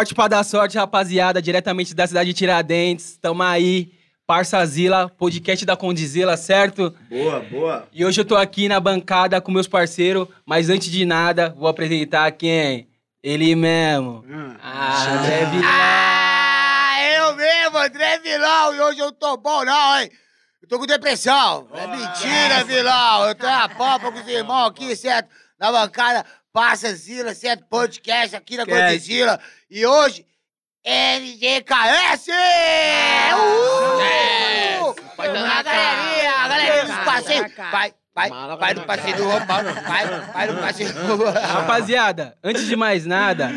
Forte pra dar sorte, rapaziada, diretamente da cidade de Tiradentes. Tamo aí, Parçazila, podcast da Condizila, certo? Boa, boa. E hoje eu tô aqui na bancada com meus parceiros, mas antes de nada, vou apresentar quem? Ele mesmo. Ah, André Vilão. Ah, eu mesmo, André Vilão, e hoje eu tô bom não, hein? Eu tô com depressão. É mentira, Vilão. Eu tô na popa com os irmãos aqui, certo? Na bancada, passa Zila, certo? Podcast aqui na. Condizila. E hoje, NGKS! Uh! Vai dar A na galerinha, a galerinha dos passeios. Vai, vai, vai no passeio do Roupão, vai, vai no passeio do Rapaziada, antes de mais nada,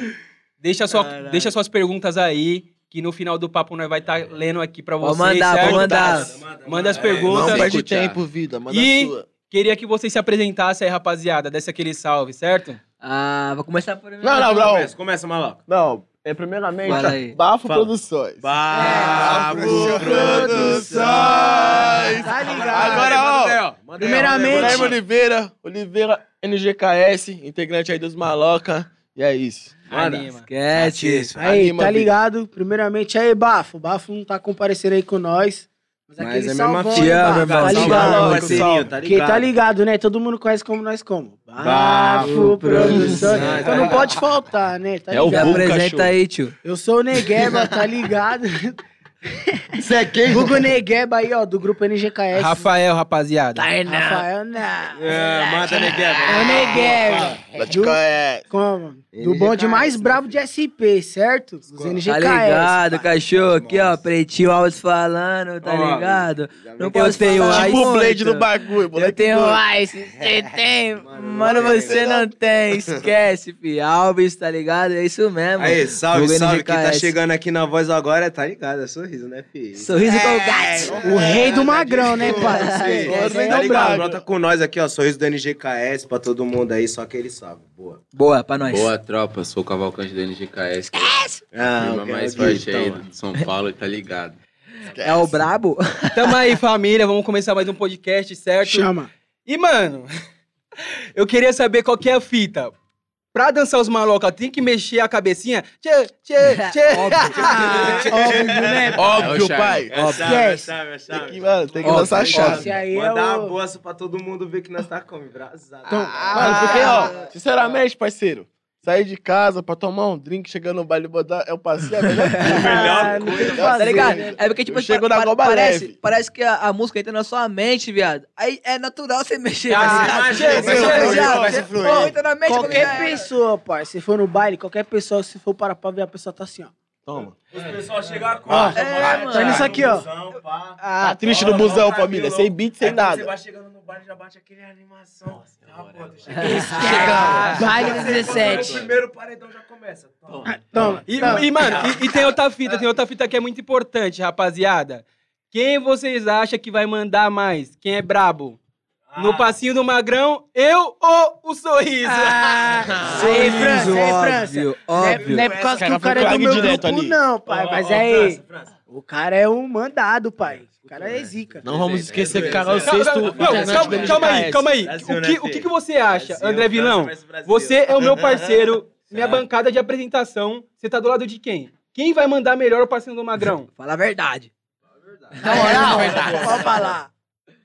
deixa, sua, deixa suas perguntas aí, que no final do papo nós vai estar lendo aqui pra vocês, Pode mandar, certo? pode mandar. Manda as É, perguntas. Não perde tempo, vida. Manda E- a sua. Queria que vocês se apresentassem aí, rapaziada. Desse aquele salve, certo? Ah, vou começar por... Não, não, não. Começa, começa, maluco. Não, é primeiramente. Bafo Fala. Produções. Bravo Produções. Tá ligado? Agora, ó. Primeiramente- Guilherme Oliveira, Oliveira NGKS, integrante aí dos Maloca. E é isso. Anima. Esquece. Aí, Anima, tá vida. ligado? Primeiramente, aí, Bafo. Bafo não tá comparecendo aí com nós. Mas, Mas aquele é mesmo assim. hein, Te amo, Bafo? irmão. Tá ligado? parceirinho, tá tá ligado, né? Todo mundo conhece como nós como. Bafo Produções. Produções. Então não pode faltar, né? Tá É o Me ligado? Vulca apresenta aí, tio. Eu sou o Negueba, tá ligado? Você é quem? Google Negueba aí, ó, do grupo NGKS. Rafael, rapaziada. Rafael, não. É, manda negueba. É o Negueba. É. Como? Do bonde mais bravo de SP, certo? Os Tá NGKS. ligado, cachorro? Aqui, ó, pretinho Alves falando, tá ligado? Não eu posso tenho falar Tipo o. Blade do bagulho. Eu tenho. Ice, você tem, mano, você não tem, esquece, fi. Alves, tá ligado? É isso mesmo. Aí, salve, salve. Quem tá chegando aqui na voz agora, tá ligado? É sorriso, né, filho? Sorriso o gato. O rei do magrão, né, pai? É Tá o ligado? Brota com nós aqui, ó. Sorriso do NGKS pra todo mundo aí, só que ele sabe. Boa. Boa, pra nós. Boa tropa, sou o Cavalcante do NGKS, que é Ah, a o firma mais forte aí então, de São Paulo, tá ligado? É o brabo? Tamo aí, família. Vamos começar mais um podcast, certo? Chama. E, mano, eu queria saber qual que é a fita. Pra dançar os maloca, tem que mexer a cabecinha? Tchê, tchê, tchê. Óbvio, né? Óbvio, É o charme. pai. É chave, é chave, é Tem que, mano, tem que Óbvio, lançar a chave. aí é Mandar uma boa pra todo mundo ver que nós tá como, embrasado. Então, Mano, porque, ó, sinceramente, parceiro, sair de casa pra tomar um drink, chegando no baile bodar, é o passeio, é a melhor Ah, não tem o que Tá ligado? É porque, tipo, Eu chego pa- parece, leve. parece que a, a música entra na sua mente, viado. Aí é natural você mexer, Ah, tá mas mente, Qualquer pessoa, pai, se for no baile, qualquer pessoa, se for parar pra ver, a pessoa tá assim, ó. Toma. Os pessoal chegam a Ó, é, mano. tá nisso aqui, ó. Ah, Tá triste no busão, família, sem beat, sem Você nada. vai chegando no bar e já bate aquele animação. Ah, pô, Chega. Baile 17. O primeiro paredão já começa. Toma. Toma. E, toma. e, mano, e, e tem outra fita, tem outra fita que é muito importante, rapaziada. Quem vocês acham que vai mandar mais? Quem é brabo? No passinho do magrão, eu ou o sorriso? Ah, aí, França, aí, França. óbvio, Não é, óbvio. não é por causa Esse que cara o cara é do meu grupo, ali. não, pai. Mas Ó, ó, aí, França, França. o cara é um mandado, pai. O cara é zica. Não vamos esquecer que o cara é o Calma, sexto calma, integrante calma, calma aí, calma aí. O né, que, o que, que você acha, André Vilão? Você é o meu parceiro, minha bancada de apresentação. Você tá do lado de quem? Quem vai mandar melhor o passinho do magrão? Fala a verdade. Na moral, Pode falar.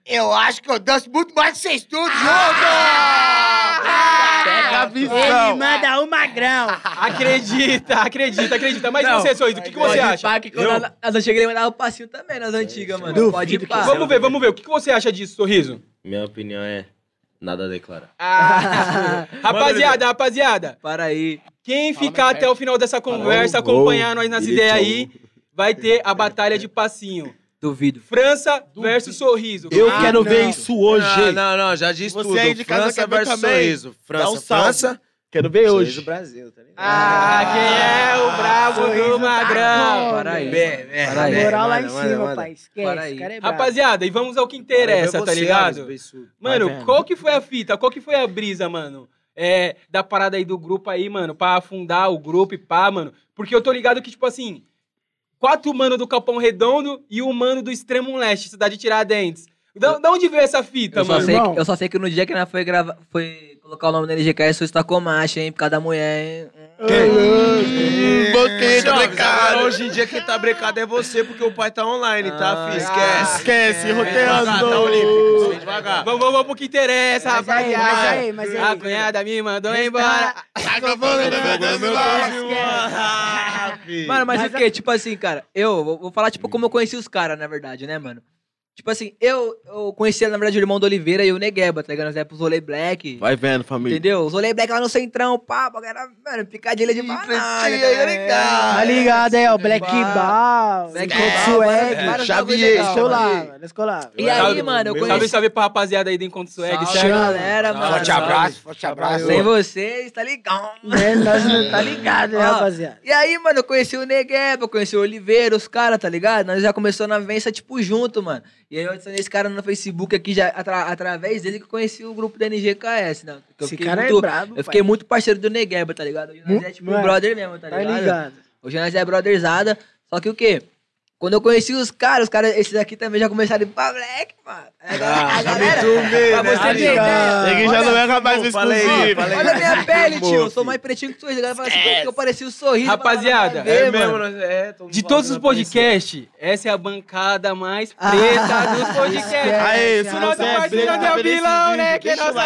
Eu acho que eu danço muito mais que vocês tudo juntos! Pega a Ele visão. manda o magrão. Acredita, acredita, acredita. Mas Não, você, Sorriso, o que, que você acha? pá, que quando nas- nas antigas ele mandava o passinho também, nas antigas, mano. Duvido Pode ir pá. Vamos ver, vamos ver. O que, que você acha disso, Sorriso? Minha opinião é nada a declarar. Ah, rapaziada, rapaziada. Para aí. Quem ficar até o final dessa conversa, acompanhar nós nas ideias aí, vai ter a batalha de passinho. Duvido. França versus Sorriso. Eu Ah, quero não. ver isso hoje. Não, não, não, já disse Você tudo. aí de casa França quer ver versus também? sorriso. França, um salve. França. Quero ver Sorriso hoje. Brasil, tá ligado? Ah, quem é o brabo do magrão? Para aí. Bem, bem, Para A aí. bem, moral lá em manda, manda, cima, manda. pai. Esquece. Para aí. O cara é brabo. Rapaziada, e vamos ao que interessa, tá ligado? Mano, vendo. qual que foi a fita? Qual que foi a brisa, mano? É, da parada aí do grupo aí, mano, pra afundar o grupo e pá, mano. Porque eu tô ligado que, tipo assim, quatro mano do Capão Redondo e um mano do Extremo Leste, cidade de Tiradentes. Da, da onde veio essa fita, Eu só, mano? sei, Irmão. que- eu só sei que no dia que nós foi gravar, foi colocar o nome da LGK, isso está com macho, hein? Por causa da mulher, hein? Hum, Boquinha tá brecado. hoje em dia quem tá brecado é você, porque o pai tá online, tá, Ah, filho? Esquece. Esquece, Vem devagar, tá, roteando. Olímpico? Vem devagar. Vamos, vamos, vamos pro que interessa, Mas aí, rapaziada. mas aí, mas aí. A cunhada me mandou embora. Mano, mas, Mas o quê? Tipo assim, cara, eu vou, vou falar, tipo, como eu conheci os caras, na verdade, né, mano? Tipo assim, eu, eu conhecia, na verdade, o irmão do Oliveira e o Negueba, tá ligado? Nós íamos pros rolê black. Vai vendo, família. Entendeu? Os rolê black lá no centrão, pá, bagulho era, mano, picadilha de banana. tá Tá ligado aí, ó. Black Ball, Black Swag. Xavier, colava, nós colava. E aí, mano, eu Salve, conheci... salve pra rapaziada aí do Encontro Swag, Salve, certo? galera, mano. Forte abraço, forte abraço. Sem vocês, tá ligado? É, nós não tá ligado, né, rapaziada? E aí, mano, eu conheci o Negueba, eu conheci o Oliveira, os caras, tá ligado? Nós já começou na vivência, tipo, junto, mano. E aí eu adicionei esse cara no Facebook aqui, já atra- através dele que eu conheci o grupo da NGKS, né? Que eu Esse fiquei cara é muito- brabo, Eu fiquei pai. muito parceiro do Negueba, tá ligado? Hoje nós é tipo mano, brother mesmo, tá Tá ligado? ligado? Hoje nós é brotherzada. Só que o quê? Quando eu conheci os caras, os caras, esses aqui também já começaram a ir pra black, mano. A galera, a galera pra você Tá ter ideia. ligado. Neguinho já Olha- não é capaz de Falei, exclusivo. falei. Olha a minha pele, tio. Eu sou mais pretinho que tu. A galera fala assim, porque eu parecia o sorriso. Rapaziada, a É ver, mesmo, mano. nós- é, De todos os podcasts, essa é a bancada mais Ah, preta dos podcasts. Aê, se não você é é tá vendo esse vilão, né? Que like ali,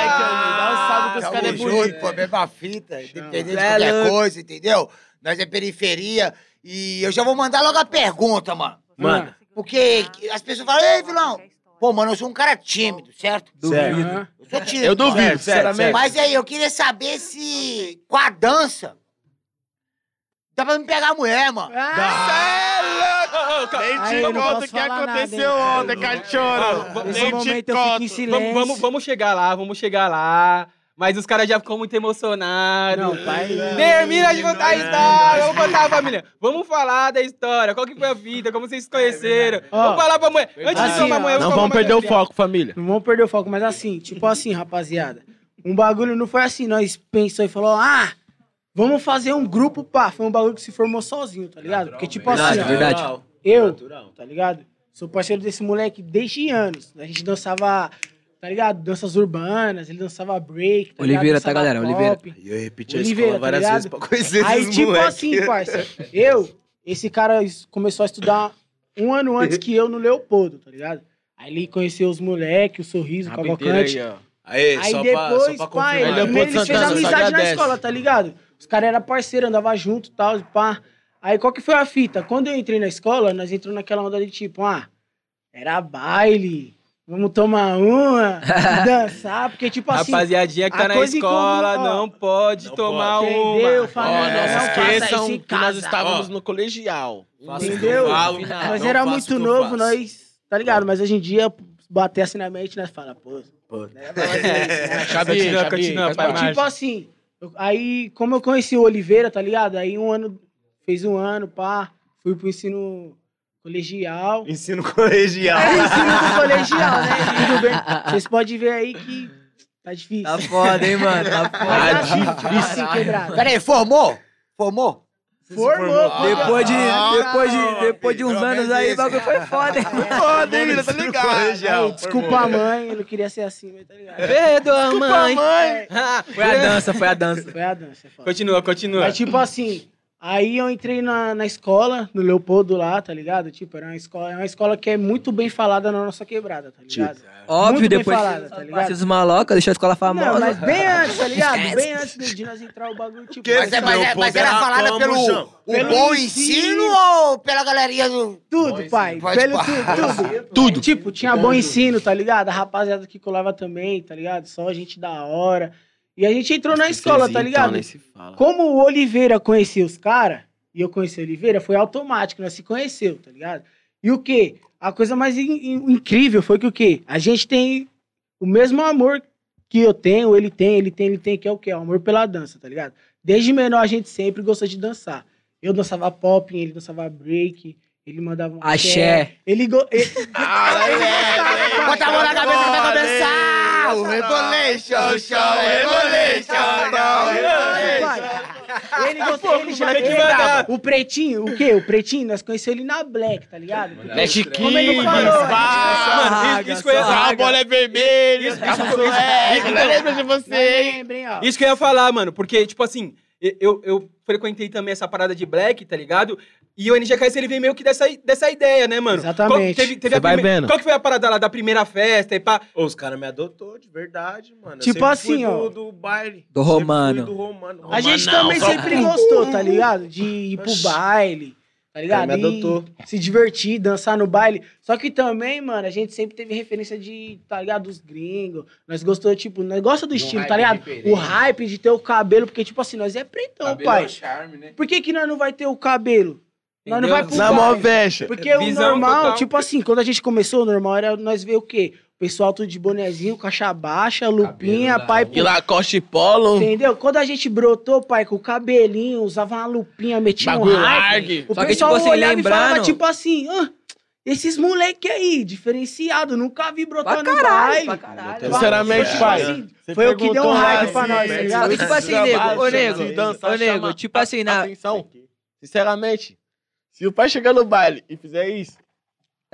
dá um salve que os Tamo caras é bonito. pô, mesma fita, independente de É qualquer coisa, entendeu? Nós é periferia e eu já vou mandar logo a pergunta, mano. Manda. Porque as pessoas falam, ei, vilão, pô, mano, eu sou um cara tímido, certo? Aham. Eu sou tímido. Eu duvido, Certo, sinceramente. Mas aí, eu queria saber se com a dança dá pra me pegar a mulher, mano. Nem Aí, te eu não conta o posso que falar nada, aconteceu hein? ontem, cachorro. Nesse Nem te momento eu fico em conto. silêncio. Vamos, vamos, vamos chegar lá, vamos chegar lá. Mas os caras já ficam muito emocionados. Não, pai. Termina de contar a história. Vamos contar, família. Vamos falar da história. Qual que foi a vida? Como vocês se conheceram? Ó, vamos falar pra mulher. Antes de assim, tomar ó, mulher, Não tomar vamos perder o foco, família. Não vamos perder o foco, mas assim, tipo assim, rapaziada. Um bagulho não foi assim, nós pensou e falou, ah, vamos fazer um grupo, pá. Foi um bagulho que se formou sozinho, tá ligado? Porque, tipo Verdade, assim, verdade. eu, tá ligado? Sou parceiro desse moleque desde anos. A gente dançava, tá ligado? Danças urbanas, ele dançava break, tá Oliveira, tá, Dançava galera? Oliveira. pop. E eu repeti a Oliveira, escola tá várias ligado? vezes pra conhecer Aí, esses tipo moleque. assim, parça, eu, esse cara começou a estudar um ano antes que eu no Leopoldo, tá ligado? Aí ele conheceu os moleques, o Sorriso, o Cavalcante. Aí, Aí só depois, pra, só pra pai, primeiro eles fez Santana, amizade na escola, tá ligado? Os caras eram parceiros, andavam junto e tal, pá. Aí qual que foi a fita? Quando eu entrei na escola, nós entramos naquela onda de tipo, ah, era baile, vamos tomar uma, dançar, porque tipo assim, Rapaziadinha que a tá na escola comum, ó. não pode Não tomar pode. entendeu, uma. família? Ó, não faça esqueçam que nós casa. estávamos Ó. no colegial. Entendeu? eu falo, Nós não era muito novo, faço. nós, tá ligado? Mas hoje em dia, bater assim na mente, nós fala, pô, Pô. né, né? Continua, continua, pai. Tipo assim, aí, como eu conheci o Oliveira, tá ligado? Aí um ano, fez um ano, pá, fui pro ensino colegial. Ensino colegial. É ensino do colegial, né? Tudo bem. Vocês podem ver aí que tá difícil. Tá foda, hein, mano? Tá foda. é tipo assim, quebrado. Pera aí, formou? Formou? Formou, pô. Depois de, Ah, depois de, não, depois de uns pelo anos aí, o bagulho foi foda, hein? Foda, hein, tá ligado? Aí, desculpa a mãe, eu não queria ser assim, mas tá ligado? Perdoa, mãe. mãe. Ah, Foi a dança, foi a dança. Foi a dança, é foda. Continua, continua. Mas, tipo assim, aí eu entrei na, na escola, no Leopoldo lá, tá ligado? Tipo, era uma escola, é uma escola que é muito bem falada na nossa quebrada, tá ligado? Óbvio, Muito bem depois falada, tá ligado? esses malocas, deixou a escola famosa. Não, mas bem antes, tá ligado? Bem antes de- de nós entrar o bagulho, tipo... Que Mas, é- mas, é- Leopoldo mas era falada pelo o Pelo bom ensino. ou pela galerinha do. Tudo, pai. Pode Pelo tudo, tudo. Tudo. Tipo, tinha bom ensino, tá ligado? A rapaziada que colava também, tá ligado? Só gente da hora. E a gente entrou na escola, tá ligado? Como o Oliveira conhecia os caras, e eu conheci o Oliveira, foi automático, nós se conheceu, tá ligado? E o quê? A coisa mais in- in- incrível foi que o quê? A gente tem o mesmo amor que eu tenho, ele tem, ele tem, ele tem, que é o quê? O amor pela dança, tá ligado? Desde menor a gente sempre gostou de dançar. Eu dançava pop, ele dançava break, ele mandava um Axé. Ele, go... ele... Bota a mão na cabeça que vai começar! O Rebolation Show, Rebolation Ele gostou, ele já que ele. O pretinho, o quê? O pretinho, nós conhecemos ele na Black, tá ligado? É chiquinho, Como ele falou, Mano, isso, isso que eu ia A falar. bola é vermelha, carros são é, lembra de você. Isso que eu ia falar, mano, porque, tipo assim, eu, eu frequentei também essa parada de black, tá ligado? E o NGKS, ele vem meio que dessa, dessa ideia, né, mano? Exatamente. Qual, teve, teve Você a vai prime- vendo. Qual que foi a parada lá da primeira festa e pá? Ô, os caras me adotou de verdade, mano. Tipo assim, fui ó. Do, do baile. Do Romano. Do Romano. A gente Romanão, também só sempre gostou, tá ligado? De ir pro baile, tá ligado? Me E adotou. se divertir, dançar no baile. Só que também, mano, a gente sempre teve referência de, tá ligado? Dos gringos. Nós gostou, tipo, nós gosta do estilo, tá ligado? diferente. O hype de ter o cabelo, porque, tipo assim, nós é pretão, pai. charme, né? Por que que nós não vai ter o cabelo? Nós não vai pro Na mó vecha. Porque o normal, total. tipo assim, quando a gente começou, o normal era nós ver o quê? O pessoal tudo de bonezinho, caixa baixa, lupinha, Cabelo pai. E Lacoste Polo. Entendeu? Quando a gente brotou, pai, com o cabelinho, usava uma lupinha, metia um Bagulho hype, largue. o Só que, pessoal tipo assim, olhava e falava, lembrando- tipo assim, ah, esses moleque aí, diferenciado, nunca vi Pra brotando no caralho, pra caralho. Sinceramente, Tipo pai. assim, foi o que deu um hype pra nós, tá ligado? Que, tipo assim, nego, ô, nego, ô, nego, tipo assim, na- Atenção. Sinceramente, se o pai chegar no baile e fizer isso,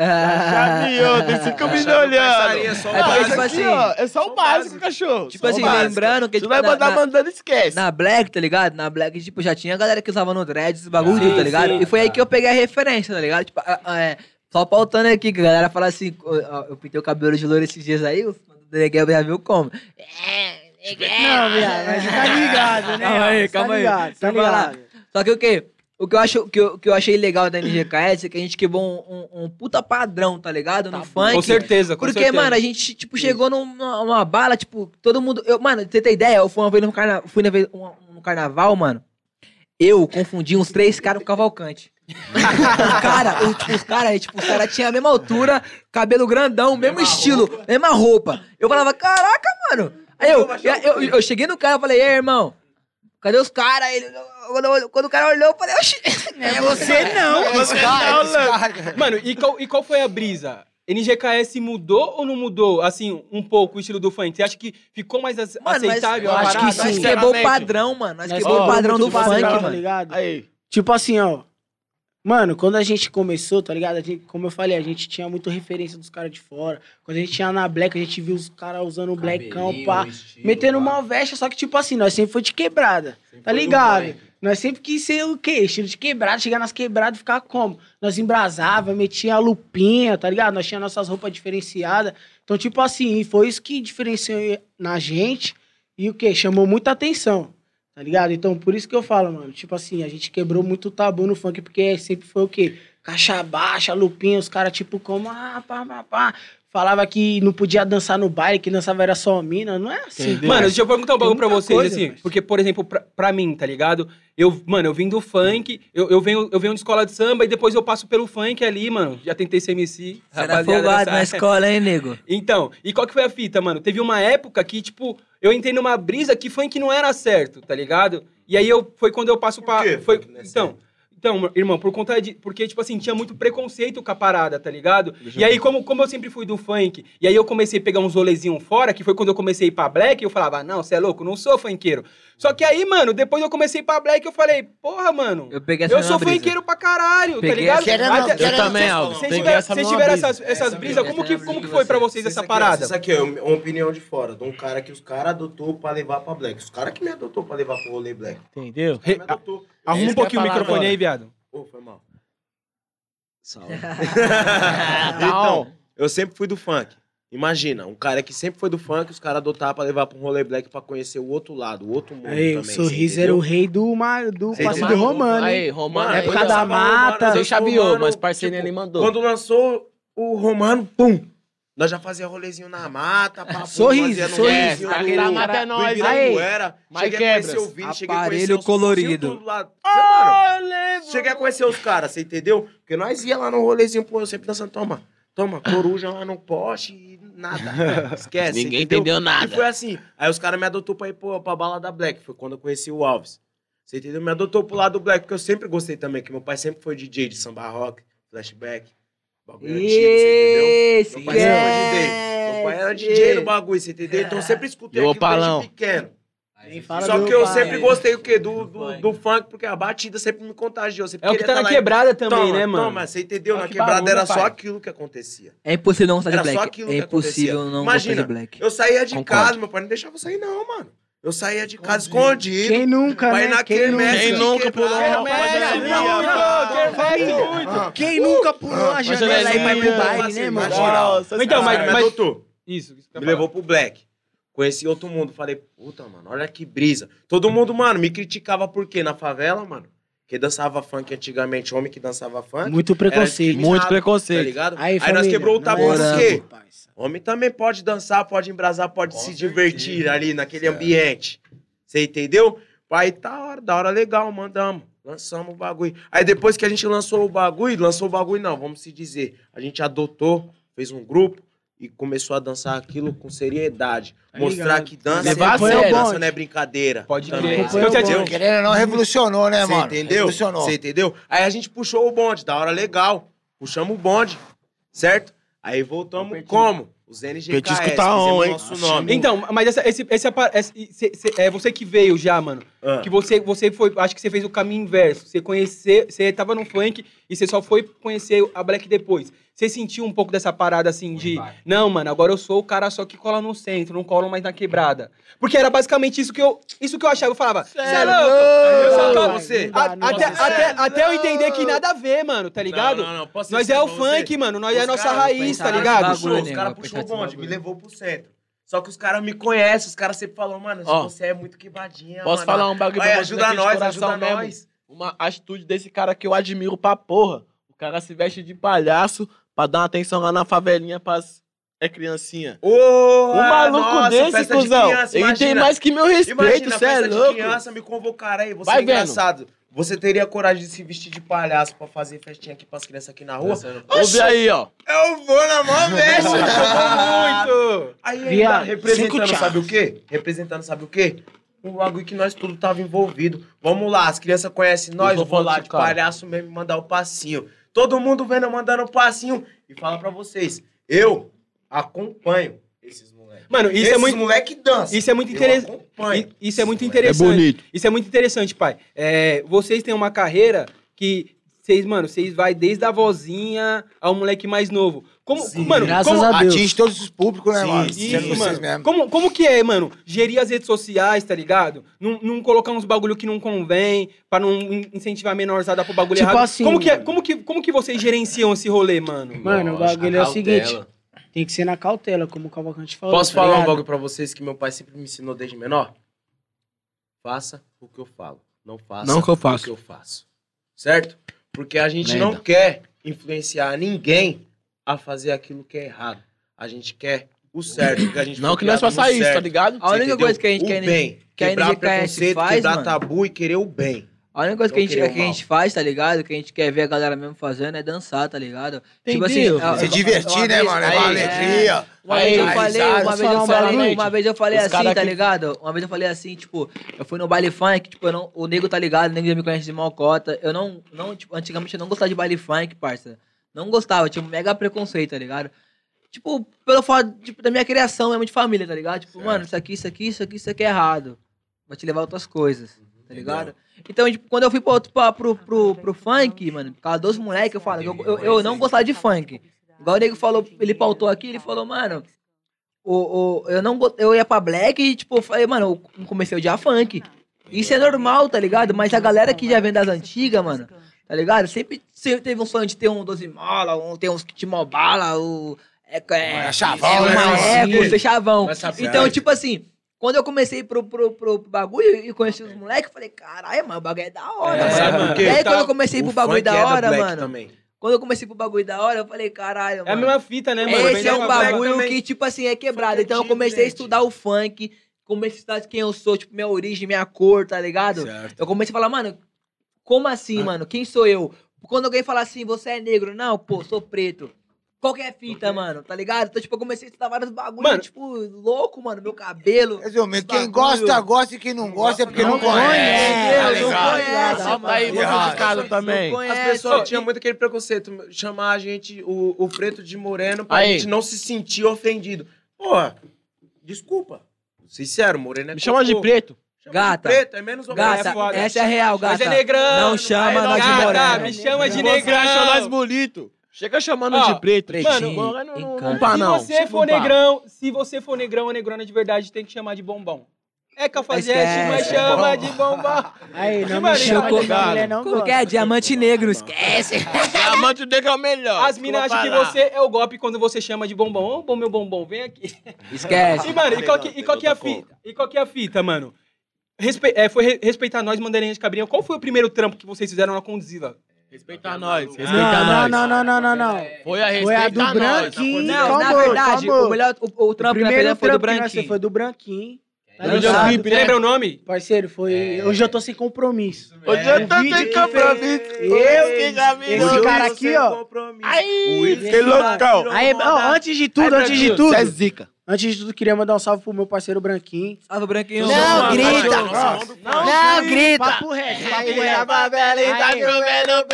Ah, chaveou, tem cinco Achava milhões que olhando. só o É porque, Mas tipo básico. aqui, assim, ó, é só só o o básico, básico. cachorro. Tipo Só o assim, básico. lembrando que, Tu tipo, vai mandar na- mandando, esquece. Na Black, tá ligado? Na Black, tipo, já tinha galera que usava no dread, esse bagulho, Sim, tá ligado? sim, e foi aí que eu peguei a referência, tá ligado? Tipo, é, só pautando aqui, que a galera fala assim, ó, eu pintei o cabelo de louro esses dias aí, o Neguel já viu como. Não, viado, mas tá ligado, né? Calma aí, Você calma tá aí. ligado, tá eu ligado. Só que o quê? O que eu, acho, que, eu, que eu achei legal da NGKS é que a gente quebrou um, um, um puta padrão, tá ligado? No funk. Com certeza, com Porque, certeza. mano, a gente, tipo, chegou numa, numa bala, tipo, todo mundo. Eu, mano, você tem ideia? Eu fui uma vez no, carna, fui na vez, um, no carnaval, mano. Eu confundi uns três caras com Cavalcante. os caras, tipo, os caras, tipo, os caras tinham a mesma altura, cabelo grandão, mesmo estilo, mesma roupa. Eu falava, caraca, mano. Aí eu, eu, eu, eu cheguei no cara e falei, ei, irmão, cadê os caras? Ele- Quando, quando o cara olhou, eu falei, oxi. É você não. Caras, os caras. Mano, e qual, e qual foi a brisa? NGKS mudou ou não mudou, assim, um pouco o estilo do funk? Você acha que ficou mais ace- Mano, mas aceitável acho que sim. Nós quebrou o padrão, mano. Nós Nós quebrou o padrão do funk, padrão, tá mano. ligado? Aí, Tipo assim, ó. Mano, quando a gente começou, tá ligado? A gente, como eu falei, a gente tinha muito referência dos caras de fora. Quando a gente tinha na Black, a gente viu os caras usando o blackão, pá. Metendo uma vexa, só que tipo assim, nós sempre foi de quebrada. Tá ligado? Nós sempre quis ser o quê? Estilo de quebrada, chegar nas quebradas e ficar como? Nós embrasava, metia a lupinha, tá ligado? Nós tinha nossas roupas diferenciadas. Então, tipo assim, foi isso que diferenciou na gente e o quê? Chamou muita atenção, tá ligado? Então, por isso que eu falo, mano, tipo assim, a gente quebrou muito tabu no funk, porque sempre foi o quê? Caixa baixa, lupinha, os caras tipo como, ah, pá, pá, pá. Falava que não podia dançar no baile, que dançava era só mina, não é assim. Entendeu? Mano, deixa eu perguntar um bagulho pra vocês, coisa, assim. parceiro. Porque, por exemplo, pra, pra mim, tá ligado? Eu, mano, eu vim do funk, eu, eu, venho, eu venho de escola de samba e depois eu passo pelo funk ali, mano. Já tentei ser MC. Você era folgado na escola, hein, nego? Então, e qual que foi a fita, mano? Teve uma época que, tipo, eu entrei numa brisa que funk não era certo, tá ligado? E aí eu, foi quando eu passo pra... quê Foi, é então, então, irmão, por conta de... Porque, tipo assim, tinha muito preconceito com a parada, tá ligado? E aí, como, como eu sempre fui do funk, e aí eu comecei a pegar uns rolezinhos fora, que foi quando eu comecei a ir pra black, eu falava, não, você é louco, não sou funkeiro. Só que aí, mano, depois eu comecei a ir pra black, eu falei, porra, mano... Eu peguei essa Eu sou brisa. funkeiro pra caralho, tá Peguei ligado? essa- Querendo- Até- Eu também, Vocês- Aldo. Vocês tiveram, essa vocês tiveram essas, essas Essa brisas, como que, brisa como que que foi pra você- vocês essa aqui, ó, parada? Isso aqui é uma uma opinião de fora, de um cara que os caras adotou pra levar pra Black. Os caras que me adotou pra levar pro rolê Black. entendeu? Os caras me adotou. Arruma um pouquinho o microfone agora. aí, viado. Ô, foi mal. Salve. então, eu sempre fui do funk. Imagina, um cara que sempre foi do funk, os caras adotaram pra levar pra um rolê black pra conhecer o outro lado, o outro mundo Aí, o também. sorriso você era o rei do, mar, do entendeu? Romano. hein? Aí, Romano, Mano, é época da o mata. Você chaveou, mas parceirinha tipo, nem mandou. Quando lançou o Romano, pum! Nós já fazia rolezinho na mata, papo, Sorriso, ia no sorriso. rolezinho É, do- na mata é do nóis, Ibirapuera. Mas Cheguei a conhecer o Vini, cheguei a Aparelho conhecer os colorido. lá. Cheguei a conhecer os caras, você entendeu? Porque nós ia lá no rolezinho, pô, eu sempre dançando, toma, toma, coruja lá no poste e nada. Esquece. Ninguém entendeu? entendeu E nada. foi assim. Aí os caras me adotou pra ir pô, pra bala da Black. Foi quando eu conheci o Alves. Você entendeu? Me adotou pro lado do Black, porque eu sempre gostei também, que meu pai sempre foi DJ de samba rock, flashback. Bagulho antigo, você entendeu? Meu pai foi DJ. Meu pai era DJ no bagulho, você entendeu? Então eu sempre escutei o aquilo desde pequeno. Só do que eu pai. sempre gostei o quê? Do, do, do funk, porque a batida sempre me contagiou. Sempre É o que tá na lá e- quebrada também, Toma, né, mano? Toma, você entendeu? Olha Na que quebrada bagulho, era só pai. aquilo que acontecia. É impossível não gostar de Era só black. aquilo É que impossível acontecia. não Imagina, gostar de black. Eu saía de Concordo. casa, meu pai não deixava eu sair, não, mano. Eu saía de casa escondido. Quem nunca, Vai né? na Quem quermesse nunca? Quem de nunca pulou uma. Quem nunca pulou a janela aí pra ir pro baile, né, mano? Nossa, Então, mas- Mas, Isso, isso me levou pro Black. Conheci outro mundo. Falei, puta, mano, olha que brisa. Todo mundo, mano, me criticava por quê? Na favela, mano? Que dançava funk antigamente, homem que dançava funk. Muito preconceito. Muito Tá preconceito. ligado? Aí, Aí, nós família, quebrou o tabu do assim, quê? parça. Homem também pode dançar, pode embrasar, pode se divertir ali naquele ambiente. Você entendeu? Aí tá hora, da hora legal, mandamos. Lançamos o bagulho. Aí depois que a gente lançou o bagulho, lançou o bagulho não, vamos se dizer. A gente adotou, fez um grupo e começou a dançar aquilo com seriedade. Tá Mostrar ligado. que dança, Levar a dança sério. dança não é brincadeira. Pode também. crer. Então. Querendo ou não, revolucionou, né, Você mano? entendeu? Revolucionou. Você entendeu? Aí a gente puxou o bonde, da hora legal. Puxamos o bonde, certo? Aí voltamos como? Os NGKS, Petisco tá fizemos on, hein? nosso nome. Então, mas essa, esse, esse, esse- cê- é você que veio já, mano. Ah. Que você, você foi, acho que você fez o caminho inverso. Você conhecer, você tava no funk e você só foi conhecer a Black depois. Você sentiu um pouco dessa parada assim de, não, mano, agora eu sou o cara só que cola no centro, não cola mais na quebrada. Porque era basicamente isso que eu, isso que eu achava. Eu falava, você é louco? Eu você. A- até, dá. até, até eu entender que nada a ver, mano, tá ligado? Não, não, não, posso ser Nós é o você? funk, mano, nós é a Os nossa raiz, tá ligado? bagulho, Puxou, os caras puxou o bonde, me levou pro centro. Só que os caras me conhecem, os caras sempre falam, mano, Ó, você é muito quebradinha, Posso mano. falar um bagulho Olha, pra ajuda aqui de nós, ajuda mesmo? nós. Uma atitude desse cara que eu admiro pra porra. O cara se veste de palhaço pra dar uma atenção lá na favelinha pras... É criancinha. Ô, Um maluco nossa, desse, festa de cuzão. criança, ele tem mais que meu respeito, Imagina, cê é louco. criança, me convocaram aí, você Vai é vendo. engraçado. Você teria coragem de se vestir de palhaço pra fazer festinha aqui pras crianças aqui na rua? Ouve aí, ó. Eu vou na mão mesmo. Muito! Aí tá representando, sabe o quê? Representando, sabe o quê? Um bagulho que nós tudo tava envolvido. Vamos lá, as crianças conhecem nós, vou lá de cara. palhaço mesmo mandar o passinho. Todo mundo vendo eu mandando o passinho. E fala pra vocês, eu acompanho esses moleques. Mano, isso esses é muito. moleque dança. Isso é muito interessante. Isso é muito É interessante. bonito. Isso é muito interessante, pai. É, vocês têm uma carreira que vocês, mano, vocês vai desde a vozinha ao moleque mais novo. Como, Sim. mano, Graças como, a Deus. Atinge todos os públicos, né, Sim, mano? Sendo vocês mano. mesmo. Como, como que é, mano, gerir as redes sociais, tá ligado? Não, não colocar uns bagulho que não convém, pra não in- incentivar a menorzada pro bagulho Tipo errado. assim, como, que é, como, que, como que vocês gerenciam esse rolê, mano? Mano, o Lógico, bagulho é o seguinte. Tem que ser na cautela, como o Cavalcante falou. Posso tá falar um ligado? bagulho pra vocês que meu pai sempre me ensinou desde menor? Faça o que eu falo. Não faça Não o que eu faço. o que eu faço. Certo? Porque a gente Lenda. não quer influenciar ninguém a fazer aquilo que é errado. A gente quer o certo. Porque a gente Não que nós no faça isso, certo. tá ligado? A única Entendeu? coisa que a gente o quer- bem, que a quebrar preconceito, faz, quebrar mano. tabu e querer o bem. A única coisa que a, gente, que a gente faz, tá ligado? Que a gente quer ver a galera mesmo fazendo é dançar, tá ligado? Entendeu? eu- Se eu- divertir, uma né, mano? Levar é. alegria. Uma vez eu falei, uma vez eu falei, uma vez eu falei assim, tá que- ligado? Uma vez eu falei assim, tipo, eu fui no baile funk, tipo, eu não, o nego tá ligado, o nego já me conhece de malcota. Eu não, não, tipo, antigamente eu não gostava de baile funk, parça. Não gostava, tinha um mega preconceito, tá ligado? Tipo, pelo fato tipo, da minha criação mesmo de família, tá ligado? Tipo, mano, isso aqui, isso aqui, isso aqui, isso aqui é errado. Vai te levar a outras coisas, tá ligado? Então, tipo, quando eu fui pro, pra- pro, pro, pro funk, mano, por causa dos moleques, eu falo, eu, eu, eu não gostava de funk. Igual o nego falou, ele pautou aqui, ele falou, mano, o, o, eu não eu ia pra black e, tipo, eu falei, mano, eu comecei a odiar funk. Isso é normal, tá ligado? Mas a galera que já vem das antigas, mano, tá ligado? Sempre, sempre teve um sonho de ter um 12 mola, um, ter uns kit mó bala, o. É, é, É chavão, é, né? marreco, Sim. ser chavão. Então, tipo assim, quando eu comecei pro, pro, pro, pro bagulho e conheci os moleques, eu falei, caralho, mano, o bagulho é da hora, É, mano. quê? E aí, Tá- quando eu comecei pro bagulho da é hora, black mano. Também. Quando eu comecei pro bagulho da hora, eu falei, caralho, É a mano. mesma fita, né, mano? Esse é um da bagulho também. que, tipo assim, é quebrado. É Então eu comecei a estudar o funk, comecei a estudar quem eu sou, tipo, minha origem, minha cor, tá ligado? Eu comecei a falar, mano, como assim, mano? Quem sou eu? Quando alguém fala assim, você é negro, não, pô, sou preto. Qual que é a fita, mano? Tá ligado? Então, tipo, eu comecei a estudar vários bagulhos, Mano. tipo, louco, mano, meu cabelo. Resumindo, quem bagulho. gosta, gosta e quem não gosta é porque não, Não conhece. conhece, tá não ligado? conhece, Solta mano. aí, muito de casa também. As conhece. pessoas tinham muito aquele preconceito, chamar a gente, o, o preto de moreno, pra Aí. gente não se sentir ofendido. Porra, desculpa. Sincero, moreno é Me chama de cocô. preto. Chama Gata. Preto, é menos Gata, É foda. essa é real, Mas gata. é negrão. Não chama nós de gata, moreno. me chama de Você acha nós negrão. bonito. Chega chamando Ó, de preto. pretinho, moreno não, não encanta. pá, Se não. você for Não negrão, se você for negrão ou negrona de verdade, tem que chamar de bombom. É cafajeste, Esquece. mas chama de bomba. Aí, não Mano, me chocou. não Como que é? Diamante negro, esquece. Diamante negro é o melhor. As minas acham que você é o golpe quando você chama de bombom. Ô, bom, meu bombom, vem aqui. Esquece. E, mano, e qual, que, e qual que é a fita? E qual que é a fita, mano? Respe é, foi re- respeitar nós, Mandarinha de Cabrinha. Qual foi o primeiro trampo que vocês fizeram na Condzilla? Respeita nós, respeita Não, nós. não, não, não, não, não. Foi a Foi a do nós. Branquinho. Não, na calma, verdade, calma. o melhor, o, o trampo que nós primeiro fizemos foi do trampo que nós fez branquinho. foi do Branquinho. Tá ligado? videoclipe, Você lembra o nome? Parceiro, foi. Hoje eu tô sem compromisso. Hoje eu tô vídeo sem que compromisso. Eu, que já vi. esse cara aqui, ó. Aí. Aí, ó, antes de tudo, Aí, antes de tudo. Você é zica. Antes de tudo, queria mandar um salve pro meu parceiro Branquinho. Salve, branquinho. Não, grita. Não, Não, grita. Papo reto, papo reto. tá comendo.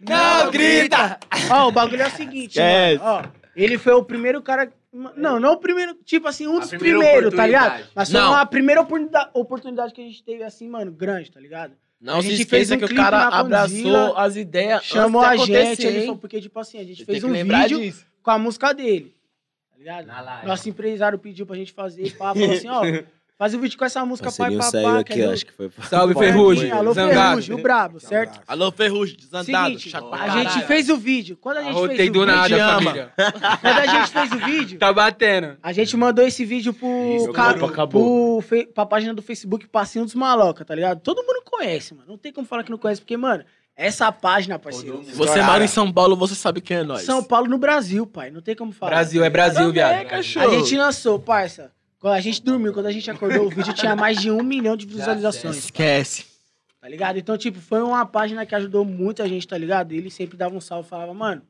Não, grita! Ó, o bagulho é o seguinte, mano. Ó, ele foi o primeiro cara. Não, não o primeiro, tipo assim, um A dos primeiros, tá ligado? Mas foi Não. uma primeira oportunidade, oportunidade que a gente teve, assim, mano, grande, tá ligado? Não A se gente esqueça fez um que o clipe cara abraçou as ideias Chamou a antes de gente, ele falou, porque, tipo assim, a gente Você fez um vídeo disso. com a música dele, tá ligado? Na live. Nosso empresário pediu pra gente fazer, pá, falou assim, ó, faz o vídeo com essa música, pai, Parceirinho pá, saiu pá, aqui, que é do- acho que foi. Salve. Ferrugem. Alô. Ferrugem, o brabo, certo? Alô, Ferrugem, desandado. Seguinte, chato a caralho. gente fez o vídeo. Quando a gente Arrotei fez o do vídeo, nada, família. quando a gente fez o vídeo, Tá batendo. a gente mandou esse vídeo pro, Isso, ca- acabou, acabou. pro fe- pra página do Facebook Passinho dos Maloca, tá ligado? Todo mundo conhece, mano. Não tem como falar que não conhece, porque, mano, essa página, parceiro. Se você mora em São Paulo, você sabe quem é nós. São Paulo no Brasil, pai. Não tem como falar. Brasil, é Brasil, Também, viado. cachorro. A gente lançou, parça. Quando a gente dormiu, quando a gente acordou, o vídeo tinha mais de um milhão de visualizações. Esquece. Tá ligado? Então, tipo, foi uma página que ajudou muita gente, tá ligado? Ele sempre dava um salve, falava, mano,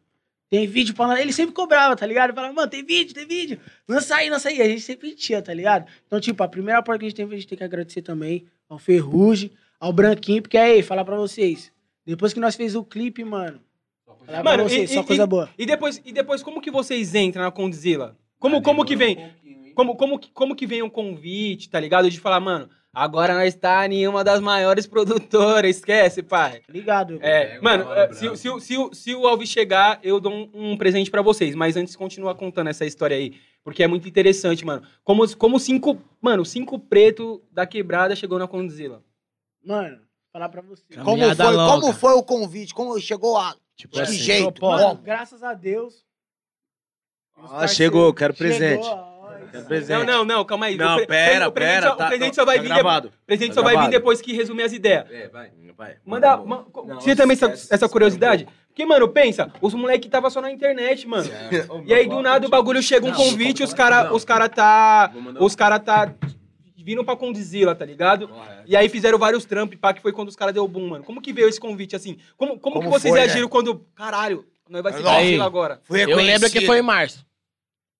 tem vídeo pra. Ele sempre cobrava, tá ligado? Falava, mano, tem vídeo, tem vídeo. Lança aí, lança aí. A gente sempre tinha, tá ligado? Então, tipo, a primeira parte que a gente teve, a gente tem que agradecer também ao Ferrugem, ao Branquinho, porque aí, falar pra vocês, depois que nós fez o clipe, mano, pra Mano, vocês, e- só e- coisa boa. E depois, e depois, como que vocês entram na Condzilla? Como, como que vem? Como, como, que- como que vem um convite, tá ligado? De falar, mano, agora nós tá em uma das maiores produtoras, esquece, pai. Ligado? É, É, mano, o Cavalo é, se, se, o- se, o- se o Alves chegar, eu dou um, um presente pra vocês. Mas antes, continua contando essa história aí. Porque é muito interessante, mano. Como, como cinco, mano, cinco preto da quebrada chegou na Condzilla. Mano, falar pra vocês. Como foi, longa. como foi o convite? Como chegou a. Tipo De que assim, jeito? Mano, Como? graças a Deus. Ah, chegou, quero Chegou, presente. presente. Não, não, não, calma aí. Não, pera, o pera. só- tá- o presente tá- só vai tá vir depois. gravado. O presente Tá só vai vir depois que resumir as ideias. É, vai. Vai. Manda, ma- Não, tinha também essa, essa curiosidade? Porque, mano, pensa, os moleque tava só na internet, mano. E aí, do nada, o bagulho chega um Não, convite, os não, cara, os cara tá... Os cara tá vindo pra Condizila, tá ligado? Correto. E aí fizeram vários trampos, pá, que foi quando os caras deu boom, mano. Como que veio esse convite, assim? Como, como, Como que vocês foi, né? reagiram quando... Caralho, nós vai ser. Condizila agora. Eu lembro que foi em março.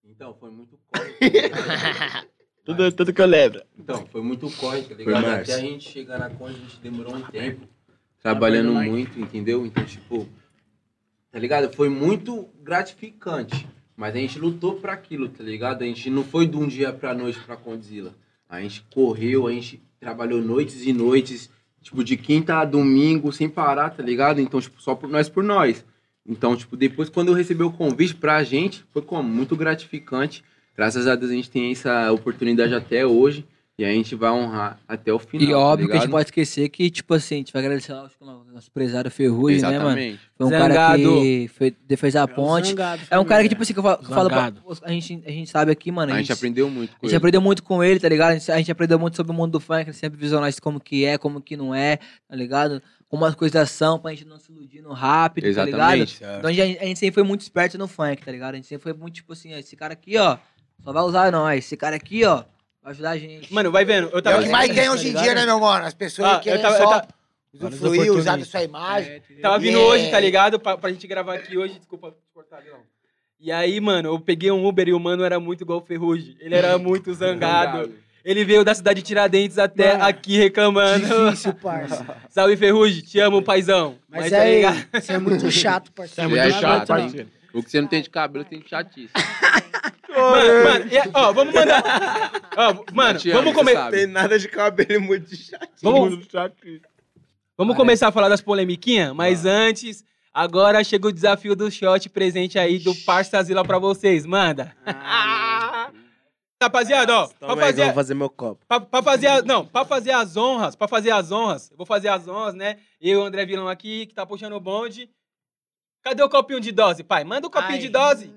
Então, foi muito corre. Tudo, tudo que eu lembro. Então, foi muito corre, tá Foi ligado? março. Até a gente chegar na conta, a gente demorou um tempo. Trabalhando muito, entendeu? Então, tipo, tá ligado? Foi muito gratificante. Mas a gente lutou pra aquilo, tá ligado? A gente não foi de um dia pra noite pra Condzilla. A gente correu, a gente trabalhou noites e noites, tipo, de quinta a domingo, sem parar, tá ligado? Então, tipo, só por nós por nós. Então, tipo, depois quando eu recebi o convite pra gente, foi como? Muito gratificante. Graças a Deus a gente tem essa oportunidade até hoje. E a gente vai honrar até o final. E tá óbvio que a gente pode esquecer que, tipo assim, a gente vai agradecer ao nosso empresário Ferrugem, né, mano? Exatamente. Foi um Zangado. cara que foi, fez a É um ponte. zangado, É um cara que, tipo assim, que eu falo, falo pra, a, gente, a gente sabe aqui, mano. A gente aprendeu muito com A gente ele. aprendeu muito com ele, tá ligado? A gente, a gente aprendeu muito sobre o mundo do funk, ele sempre visou nós como que é, como que não é, tá ligado? Como as coisas são, pra gente não se iludir no rápido, tá ligado? Exatamente. Então a gente, a gente sempre foi muito esperto no funk, tá ligado? A gente sempre foi muito, tipo assim, ó, esse cara aqui, ó, só vai usar nós. Esse cara aqui, ó, ajudar a gente. Mano, vai vendo. Eu É tava, o que mais tá hoje em dia, né, meu mano? As pessoas Ah, querem eu tava- eu só tava- usufruir, usar da sua imagem. É, tava vindo Yeah. hoje, tá ligado? Pra, pra gente gravar aqui hoje. Desculpa cortar, não. E aí, mano, eu peguei um Uber e o mano era muito igual o Ferrugem. Ele era muito zangado. Ele veio da cidade de Tiradentes até Mano, aqui reclamando. Difícil, parça. Salve, Ferrugem. Te amo, paizão. Mas, tá aí, ligado? você é muito chato, parceiro. Ele é Não chato, aguento, não. parceiro. O que você não tem de cabelo tem de chatice. Mano, mano, e- ó, vamos mandar. Ó, mano, te amo, vamos você começar. sabe. Tem nada de cabelo muito chato. Vamos, vamos começar a falar das polemiquinhas, mas antes, agora chega o desafio do shot presente aí do Parça Zila pra vocês. Manda. Rapaziada, ó, pra fazer, vou fazer meu copo. pra, pra fazer, a- não, pra fazer as honras, pra fazer as honras, eu vou fazer as honras, né? Eu e o André Vilão aqui, que tá puxando o bonde. Cadê o copinho de dose, pai? Manda o copinho Ai. de dose.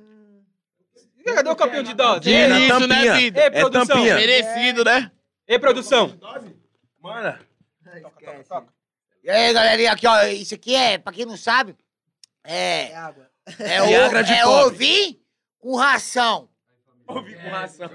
Cadê o copinho de dose? Que É, isso, né, tampinha. vida? Ei, É produção. tampinha. Merecido, né? Ei, produção. Manda. E aí, galerinha, aqui, ó, isso aqui é, pra quem não sabe, é, água. é, o, é ouvir com ração. Ouvi com ração.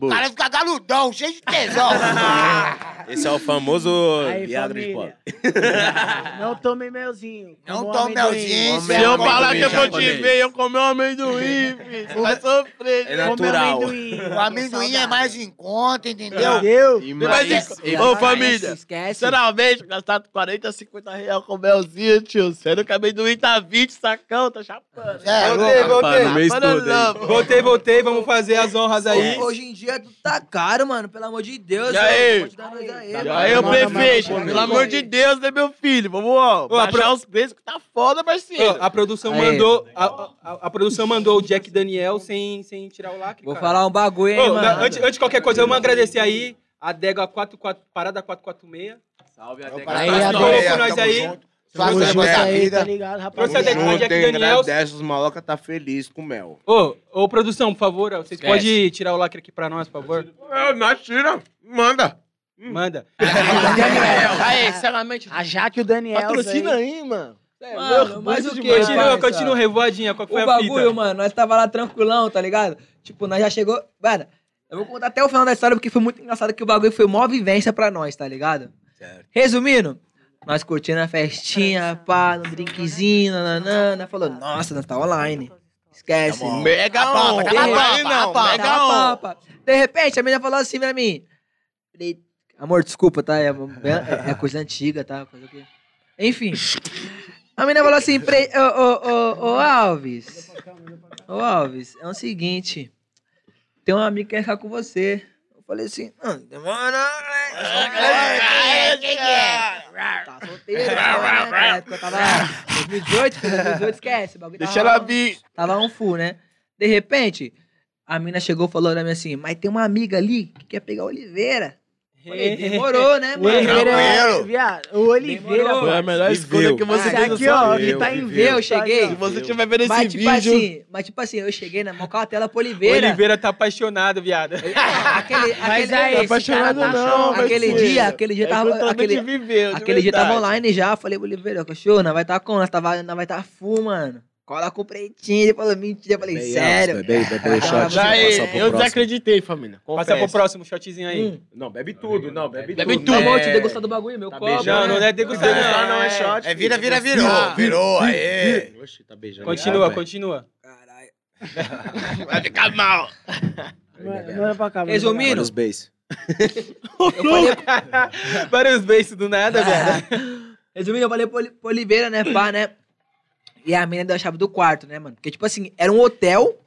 O cara fica galudão, cheio de tesão. Esse é o famoso Aí, Viagra de pobre. família. Não tome melzinho. Não tome melzinho, Se eu falar que eu vou te ver, eu comer um amendoim, filho. Vai sofrer. É né? Come natural. amendoim. O amendoim é mais em conta, entendeu? Entendeu? E Mas mais- isso- Ô, família. Sinceramente, gastar 40, 50 reais com melzinho, tio. Sendo que amendoim tá 20, sacão, tá chapando. É, louco. voltei. no mês todo não, Voltei, voltei, vamos fazer as honras aí. Hoje em dia tudo tá caro, mano. Pelo amor de Deus. E aí? pode dar nós aí, E mano. aí, ô mais prefeito, pelo amor de Deus, né, meu filho? Vamos, ó, Ô, a baixar pro- os preços que tá foda, parceiro. A produção Aí. mandou. A, a- a produção mandou o Jack Daniel sem, sem tirar o lacre. Vou cara. falar um bagulho, hein, Ô, mano. antes, antes de qualquer coisa, vamos agradecer aí a Dega 44, Parada 446. Salve, Aí, até Aí, a Adão. com nós aí. Coisas junto da aí, tá vida. ligado, rapaziada? Jack- Junto, hein? Daniels. Agradece, os maloca tá feliz com mel. Ô, ô, produção, por favor, ó, vocês Esquece. podem tirar o lacre aqui pra nós, por favor? É, nós tira, manda. Manda. Aí, sinceramente, A Jaque e o Daniel. patrocina aí, mano. É Mano, mas o quê, demais. Continua, continua, revoadinha. Qual que foi O a bagulho, fita? mano, nós tava lá tranquilão, tá ligado? Tipo, nós já chegou. Mano, eu vou contar até o final da história porque foi muito engraçado que o bagulho foi mó vivência pra nós, tá ligado? Certo. Resumindo, nós curtindo a festinha, pá, no drinkzinho, nananana. Falou, nossa, nós tá online. Esquece. Tá. Mega on. tá não, mega on. papa. De repente, a menina falou assim pra mim. Falei, Amor, desculpa, tá? É, é- é coisa antiga, tá? Coisa que... Enfim. A menina falou assim, pre... ô, ô, ô, ô, Alves. Ô, Alves, é o seguinte. Tem um amigo que quer ficar com você. Eu falei assim, não, demora, É, quem que é? Tá solteiro, né? Na época eu tava 2018, 2018, esquece. bagulho Deixa tava- ela vir. Tava um full, né? De repente, a mina chegou falou pra mim assim, mas tem uma amiga ali que quer pegar Oliveira. Falei, demorou, né, O mano? Oliveira é. Viado, o Oliveira. Demorou. Foi a melhor escolha que você fez aqui, ó, que tá em verde. Eu cheguei. Se você estiver vendo esse Mas tipo vídeo... assim, mas tipo assim, eu cheguei na mão com a tela pro Oliveira. Oliveira tá apaixonado, viado. Aquele, Mas aquele, Tá apaixonado cara tá não, aquele dia, aquele dia É tava. Aquele, viveu, aquele dia tava online já. Falei, Oliveira, cachorro, nós vai tá com, nós, tava, nós vai tá full, mano. Cola com o pretinho. Ele falou, mentira. Eu falei, Bem, sério. Alves, Bebe, bebe o shot. Ah, eu próximo. desacreditei, família. Passa pro próximo shotzinho aí. Hum. Não, bebe tudo. Não, bebe, Bebe tudo. tudo. Tá bom, É- te degustar do bagulho, meu Tá copo. beijando, Não, não é degustar, Degustar não. não é shot. É vira, filho. vira, virou. Virou, aí. Oxi, tá beijando. Continua, Ah, continua. Caralho. Vai ficar mal. Manda manda pra cá. Resumindo, falei, Vários beijos do nada, velho. Resumindo, eu falei pro Oliveira, né, pá, né? E a menina deu a chave do quarto, né, mano? Porque, tipo assim, era um hotel.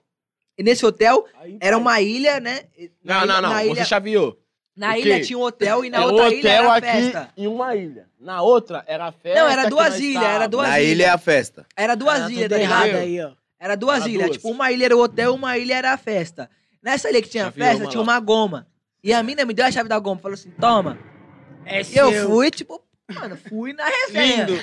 E nesse hotel era uma ilha, né? Não, Na não, ilha- não. Na ilha, Você chaveou. na o ilha quê? tinha um hotel e na É outra ilha hotel era aqui festa. em uma ilha. Na outra era a festa. Não, era que duas nós ilhas, era tava. duas Na ilhas. ilha é a festa. Era duas Tá ilhas, tá errado ligado? aí, ó. Era duas Era ilhas. duas. Tipo, uma ilha era o hotel, uma ilha era a festa. Nessa ilha que tinha Já virou, festa, tinha uma goma. E a mina me deu a chave da goma. Falou assim, toma. É E eu fui, tipo, mano, fui na resenha. Lindo.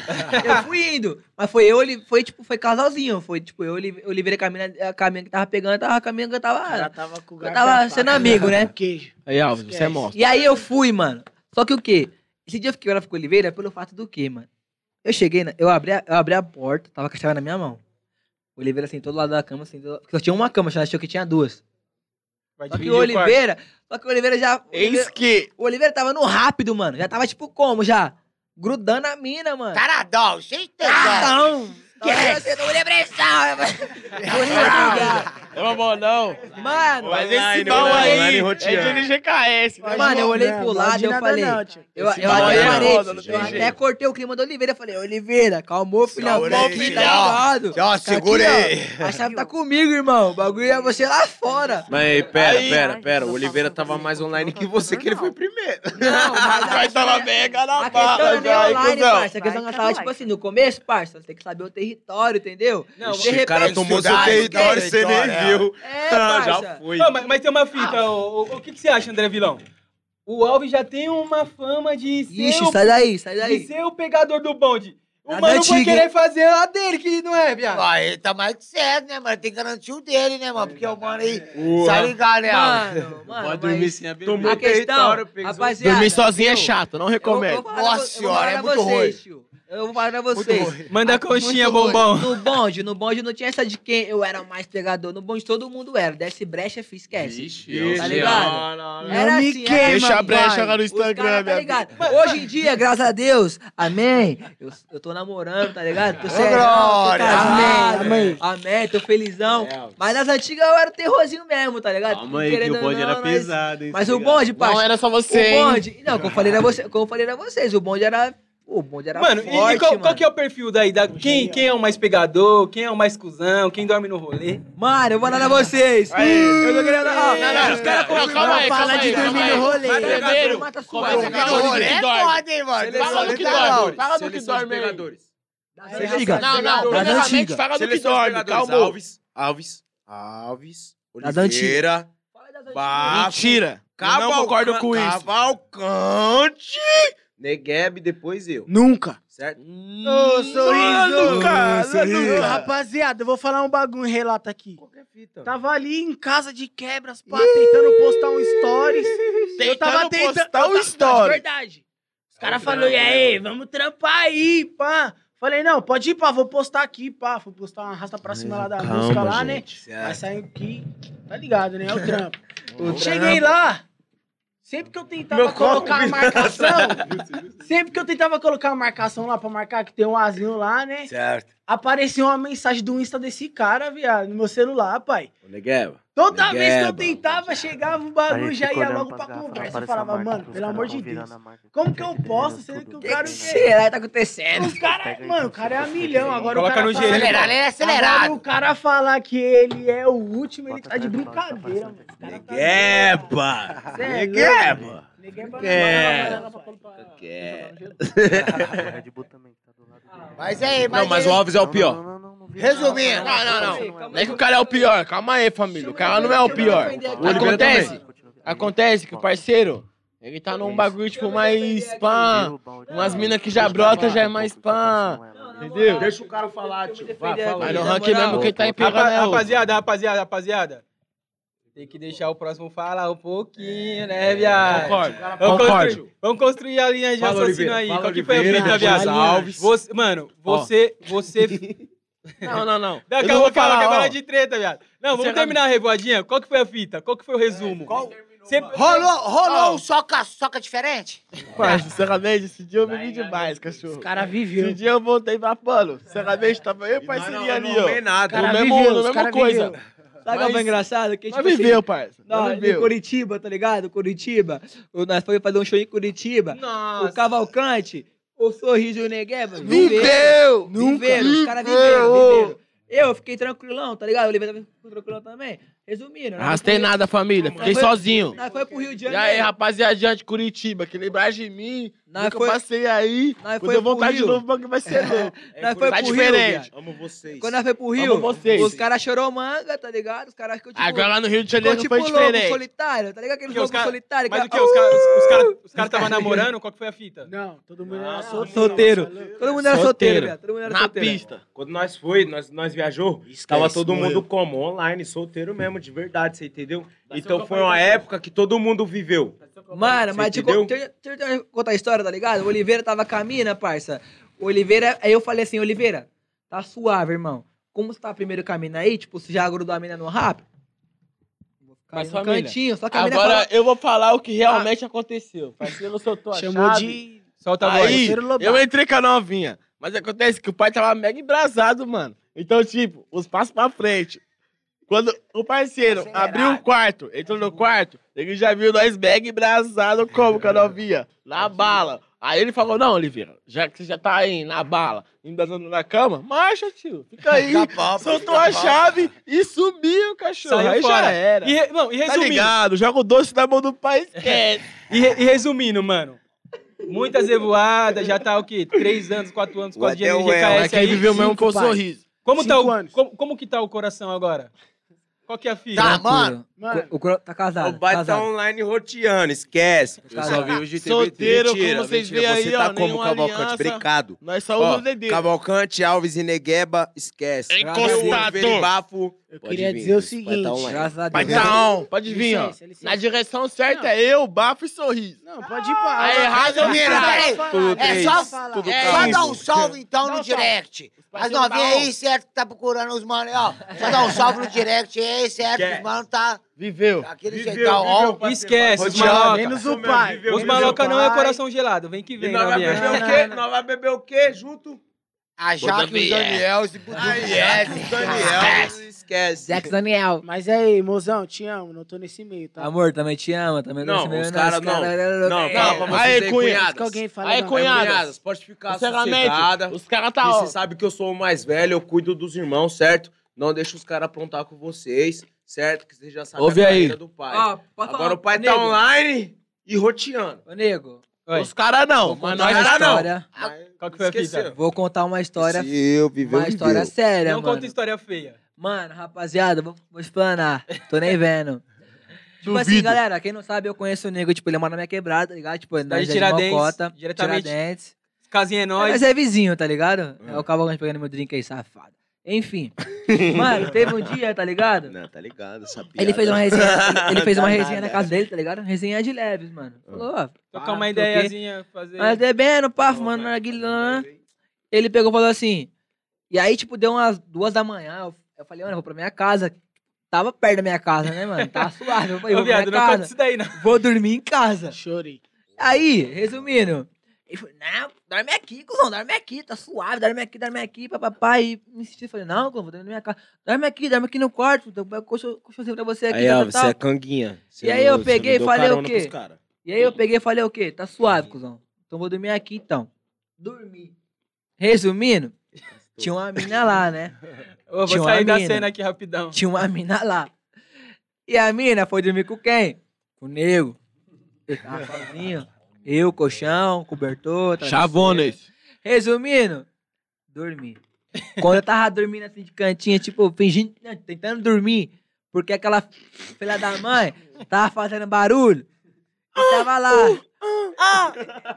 Eu fui indo. Mas foi eu, ele foi, tipo, foi casalzinho. Foi, tipo, eu, Oli- Oliveira e a caminha que tava pegando, tava a caminha que eu Ela tava... tava com o Eu tava sendo amigo, né? Queijo. Aí, Alves, você é monstro. E aí eu fui, mano. Só que o quê? Esse dia eu fiquei olhando com o Oliveira pelo fato do quê, mano? Eu cheguei, na- eu, abri a, eu abri a porta, tava com a chave na minha mão. O Oliveira sentou do lado da cama, sentou... Porque só tinha uma cama, já achou que tinha duas. Vai Só que o. Oliveira... Só que o Oliveira já... O Oliveira, Eis que... o Oliveira tava no rápido, mano. Já tava, tipo, como, já? Grudando a mina, mano. Taradão, cheio de tesão. Não! Que é? Você não pressão! Eu não vou, não. Mano, Mas Online, esse pau online, aí roteando. é de LGKS. né? Mano, eu olhei Não, pro lado e eu falei. não. Eu, Esse pau até aí é parei, foda, não eu até jeito. cortei o clima do Oliveira. Falei, Oliveira, calmou, filha da Segura puta, aí, tá filha. ligado? Ó, segura aí. ó. A chave tá comigo, irmão. O bagulho é você lá fora. Mas pera, Aí- pera, pera. O Oliveira tava mais online que você, que ele foi primeiro. Não, mas a tava é- mega na A questão não bala, é nem já, hein, online, cuzão? parça. A questão que eu tava, tipo assim, no começo, parça, você tem que saber o território, entendeu? Não, de O cara repente, tomou seu território estudar, sem nem história, viu? É, Ah, já foi. Ô, mas, mas tem uma fita, o, o, o que, que você acha, André Vilão? O Alves já tem uma fama de ser, Ixi, o, sai daí, sai de daí. ser o pegador do bonde. O Nada mano antiga, querer hein? fazer a dele, que não é, viado. Ah, ele tá mais que certo, né, mano? Tem que garantir o dele, né, mano? Porque o mano aí, Porra. tá ligado, né, Alves? Mano, mano, Pode dormir sem a Tomou bebida. a questão, rapaziada... Dormir sozinho é eu- chato, não eu- eu recomendo. Nossa pra- eu vou senhora, é muito vocês, ruim. tio. Eu vou falar pra vocês. Manda a conchinha, Muito bombom. No bonde, no bonde não tinha essa de quem eu era o mais pegador. No bonde todo mundo era. Desce brecha, fiz, esquece. Vixe, Tá eu- ligado? Não, não, não. Era Não me assim, queima, era Deixa a assim, brecha lá no Instagram, cara, tá ligado? Hoje em dia, graças a Deus, amém. Eu, eu tô namorando, tá ligado? Tô serão, tô casado. Amém. Amém, tô felizão. Mas nas antigas eu era o terrorzinho mesmo, tá ligado? Calma aí, que o bonde não, era pesado, hein? Mas tá o bonde, Não parça. era só O você, hein? bonde. Não, como eu falei pra você, como eu falei pra vocês, o bonde era. O bonde era Mano, e- forte, e, qual, mano. qual que é o perfil daí? Da, quem, quem é o mais pegador? Quem é o mais cuzão? Quem dorme no rolê? Mano, eu vou dar pra vocês. Eu tô querendo. Ó, Não, não, os caras não, colocam calma aí, fala calma de dormir no rolê. Mas primeiro, mata sua começa alma. a falar do rolê que é dorme. foda, hein, mano? Fala do que dorme. Fala do que dorme aí. Da antiga. Não, não, Da primeiramente antiga. fala do que dorme, pegadores, calma. Alves, Alves, Alves, Das antigas. Oliveira, Mentira. Eu não concordo com isso. Cavalcante, Negueb, depois eu, Nunca. certo? Ô, sorriso. Nunca, Ô, Rapaziada, eu vou falar um bagulho, relato aqui. Qualquer fita. Tava ali em casa de quebras, pá, tentando postar um stories. eu tava Tentando postar eu um. De verdade. Os caras falaram, e aí, vamos trampar aí, pá. Falei, não, pode ir, pá, vou postar aqui, pá. Vou postar uma arrasta pra cima lá da música lá, né? Vai sair aqui, tá ligado, né? É o trampo. Cheguei lá. Sempre que eu tentava Meu colocar a marcação, sempre que eu tentava colocar a marcação lá pra marcar que tem um azinho lá, né? Certo. Apareceu uma mensagem do Insta desse cara, viado, no meu celular, pai. Ô, Negueba. Toda vez que eu Negueba. tentava, chegava o bagulho, já ia logo pra conversa. Eu falava, mano, pelo amor de Deus. Como que eu posso, sendo que o O que, cara... será que tá acontecendo? Os caras, mano, o cara é a milhão. Agora Coloca o cara no fala-. Acelerar, ele é Agora acelerado. o cara falar que ele é o último, ele tá de brincadeira, mano. Cara tá- Negueba. É Negueba. Negueba É. não. Mas aí, mas Não, mas o Alves é o pior. Resumindo. Não, não, não. Não é que o cara é o pior. Calma aí, família. O cara não é o pior. Acontece. Acontece que o parceiro, ele tá num bagulho, tipo, mais pá. Umas minas que já brota já é mais pá. Entendeu? Deixa o cara falar, tio. Vai, fala Mas aí. no ranking mesmo quem tá em né? rapaziada, rapaziada, rapaziada. Tem que deixar o próximo falar um pouquinho, né, viado? Concordo. Vamos Concordo. construir, vamos construir a linha de Fala, raciocínio Oliveira. aí. Qual que foi a fita, viado? Alves. Você, mano, você, você... Não, não, não. Não, Eu calma, não vou calma, ó. é de treta, viado. Não, vamos terminar a revoadinha. Qual que foi a fita? Qual que foi o resumo? Você- Rolou, rolou Ó. um soca, soca diferente? Mas, sinceramente, esse dia eu bebi demais, cachorro. Os caras Esse viveu. dia eu voltei pra pano. Sinceramente, tava eu e parceria não- ali, não ó. vê nada. No mesmo, viveu, cara coisa. viveu. Sabe o que foi engraçado? Que, Nós tipo assim, viveu, parça. Não, Nós em. Curitiba, tá ligado? Curitiba. Nós fomos fazer um show em Curitiba. Nossa. O Cavalcante, o Sorriso e o Negueba. Viveu! Viveram, os caras viveram, viveram. Eu fiquei tranquilão, tá ligado? O Oliveira ficou tranquilão também. Resumindo. nós Arrastei nada, família. Fiquei sozinho. Nós foi pro Rio de E Janeiro. aí, rapaziada de Curitiba, que lembrar de mim, Nós eu foi- passei aí, nós quando foi eu voltar de novo, o bagulho vai ser louco. Nós foi Tá pro Rio, diferente. Amo vocês. Quando nós foi pro Rio, Amo vocês. os caras chorou manga, tá ligado? Os caras ficou tipo... Agora lá no Rio de ficou Janeiro tipo foi diferente. solitário, tá ligado? Aquele Que os lobo cara- solitário. Mas o que-? Os caras os, cara, os cara tava namorando? Qual que foi a fita? Não, todo mundo era solteiro. Todo mundo era solteiro, viado. Todo mundo era Na solteiro. pista. Quando nós foi, nós, nós viajou, tava todo mundo como? Online, solteiro mesmo, de verdade, você entendeu? Então foi uma época que todo mundo viveu. Mano, mas deixa eu entendeu? con- deixa eu- deixa eu contar a história, tá ligado? O Oliveira tava com a mina, parça. O Oliveira, aí eu falei assim, Oliveira, tá suave, irmão. Como você tá primeiro com a mina aí, tipo, você já grudou a mina no rap? Vou ficar Mas, ali no família, cantinho, só que a mina Agora falou... eu vou falar o que realmente aconteceu. Parceiro soltou a Chamou chave. de... Solta a voz. Aí, eu entrei com a novinha. Mas acontece que o pai tava mega embrasado, mano. Então, tipo, os passos pra frente. Quando o parceiro abriu o quarto, entrou no quarto, ele já viu nós mega embrasado como com a novinha? Na bala. Aí ele falou, não, Oliveira, já que você já tá aí na bala, embrasando na cama, marcha, tio. Fica aí. Soltou a papo. chave e subiu, cachorro. Saiu aí fora. já era. E, re- não, e Tá resumindo, ligado? Joga o doce na mão do pai, esquece. e, re- e resumindo, mano. Muitas revoadas, já tá o quê? Três anos, quatro anos com o de El, Mas GKS quem aí. viveu mesmo foi o sorriso. Como tá, o, como, como que tá o coração agora? Qual que é a fita? Tá, mano. Mano. O Cro tá O casado. pai tá casado. online roteando, esquece. Eu só vi de TBT. Solteiro, Mentira, como vocês veem Você aí, ó, tá como nenhuma Cavalcante, aliança. brincado. Nós só Ó, usamos o Dedê. Cavalcante, Alves e Negueba, esquece. Encostado. Oliveira e Bafo. Eu Pode queria vir, dizer o tá seguinte. Graças a Deus. tá. Pode vir, ó. Licença, licença. Na direção certa Não. é eu, bafo e sorriso. Não, pode ir pra. Aí, errado é peraí. Tudo É só, tudo é quatro. só dar um salve então Dá no salve. direct. As novinhas tá aí, certo, que tá procurando os mano aí, ó. Só dar um salve no direct aí, certo? Os mano tá Viveu. daquele jeitão, ó. Esquece, os maloca. Menos o pai. Os maloca não é coração gelado. Vem que E vem, nós vai novinha. beber o Não, quê? não, Nós vai beber o quê junto? A Jaque e o Daniel, esse puto Esquece, Daniel, esquece. Zex Daniel. Mas aí, mozão, te amo, não tô nesse meio, tá? Amor, também te ama, também Não, nesse meio, os caras não. Não, é, fala pra vocês Aí, aí, cunha. cunhadas. Que alguém fala. Aí, não. cunha. Cunhadas. Pode ficar sossegada. os caras tá, ó. Você sabe que eu sou o mais velho, eu cuido dos irmãos, certo? Não deixa os caras aprontar com vocês, certo? Que vocês já sabem Ouve a aí. do pai. Ó, pode Agora falar, o pai nego. tá online e roteando. Ô, nego, Oi. Os caras não, mas nós uma tá não. história. Qual que foi a fita? Vou contar uma história, eu viveu, uma história séria, Não mano. conta história feia. Mano, rapaziada, vou, vou explanar. Tô nem vendo. Tipo assim, Duvido. galera, quem não sabe, eu conheço o nego, tipo, ele mora na minha quebrada, tá ligado? Tipo, na de de Tiradentes, Mocota, diretamente. Tiradentes. Casinha é Mas nóis. é vizinho, tá ligado? É o Cavalcante pegando meu drink aí, safado. Enfim. Mano, teve um dia, tá ligado? Não, tá ligado, sabia. Ele fez uma resenha, ele, ele fez uma resenha na casa dele, tá ligado? Resenha de leves, mano. Falou, ó. Trocar pá, uma troquei. ideiazinha, fazer... Nós bebendo, pá, fumando narguilã. Ele pegou e falou assim. E aí, tipo, deu umas duas da manhã. Eu, eu falei, mano, eu vou pra minha casa. Tava perto da minha casa, né, mano? Tava suave. Eu falei, Ô, vou pra viado, minha não casa. isso daí, não. Vou dormir em casa. Chorei. Aí, resumindo. Ele falou, não, dorme aqui, cuzão, dorme aqui, tá suave, dorme aqui, dorme aqui, papapá. E me insistiu, eu falei, não, cuzão, vou dormir na minha casa. Dorme aqui, dorme aqui no quarto, eu pego colchão- colchãozinho pra você aqui, Aí, tal, ó, tal, você tal. é canguinha. Você E aí eu peguei e falei o quê? E aí eu peguei e falei o quê? Tá suave, cuzão. Então vou dormir aqui, então. Dormi. Resumindo, tinha uma mina lá, né? Tinha vou uma sair da mina. cena aqui rapidão. Tinha uma mina lá. E a mina foi dormir com quem? Com o nego. Ele tava sozinho. Eu, colchão, cobertor. travesseiro. Chavones. Resumindo, dormi. Quando eu tava dormindo assim de cantinho, tipo, fingindo, não, tentando dormir, porque aquela filha da mãe tava fazendo barulho. E tava lá.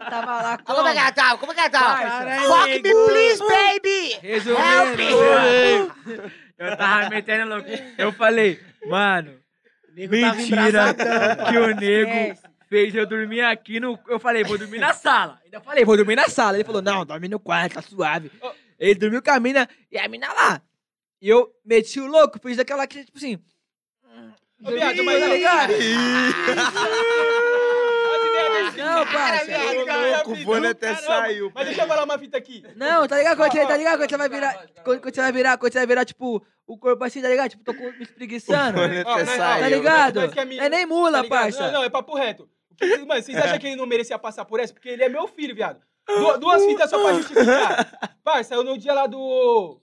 Tava lá Como é que como? ela tava? Como é que ela tava? Fuck me, please, baby! Resumindo, eu tava metendo louco. Eu falei, mano, mentira que o nego Esquece. Fez eu dormir aqui no. Eu falei, vou dormir na sala. Ainda falei, vou dormir na sala. Ele falou, não, dorme no quarto, tá suave. Ele dormiu com a mina e a mina lá. E eu meti o louco, fiz aquela que, tipo assim. Ô, viado, mas tá ligado? Não, parça. louco, o até saiu, Mas deixa eu falar uma fita aqui. Não, tá ligado? Quando você, tá ligado? Quando você vai virar. Quando, você vai virar, quando você vai virar, tipo, o corpo assim, tá ligado? Tipo, tô com- me espreguiçando. Ó, até Tá saiu. ligado? Que a mina- É nem mula, Tá ligado? parça. Não, não, é papo reto. Porque, Mano, vocês acham que ele não merecia passar por essa? Porque ele é meu filho, viado. Du- duas fitas só pra justificar. Parça, eu no dia lá do,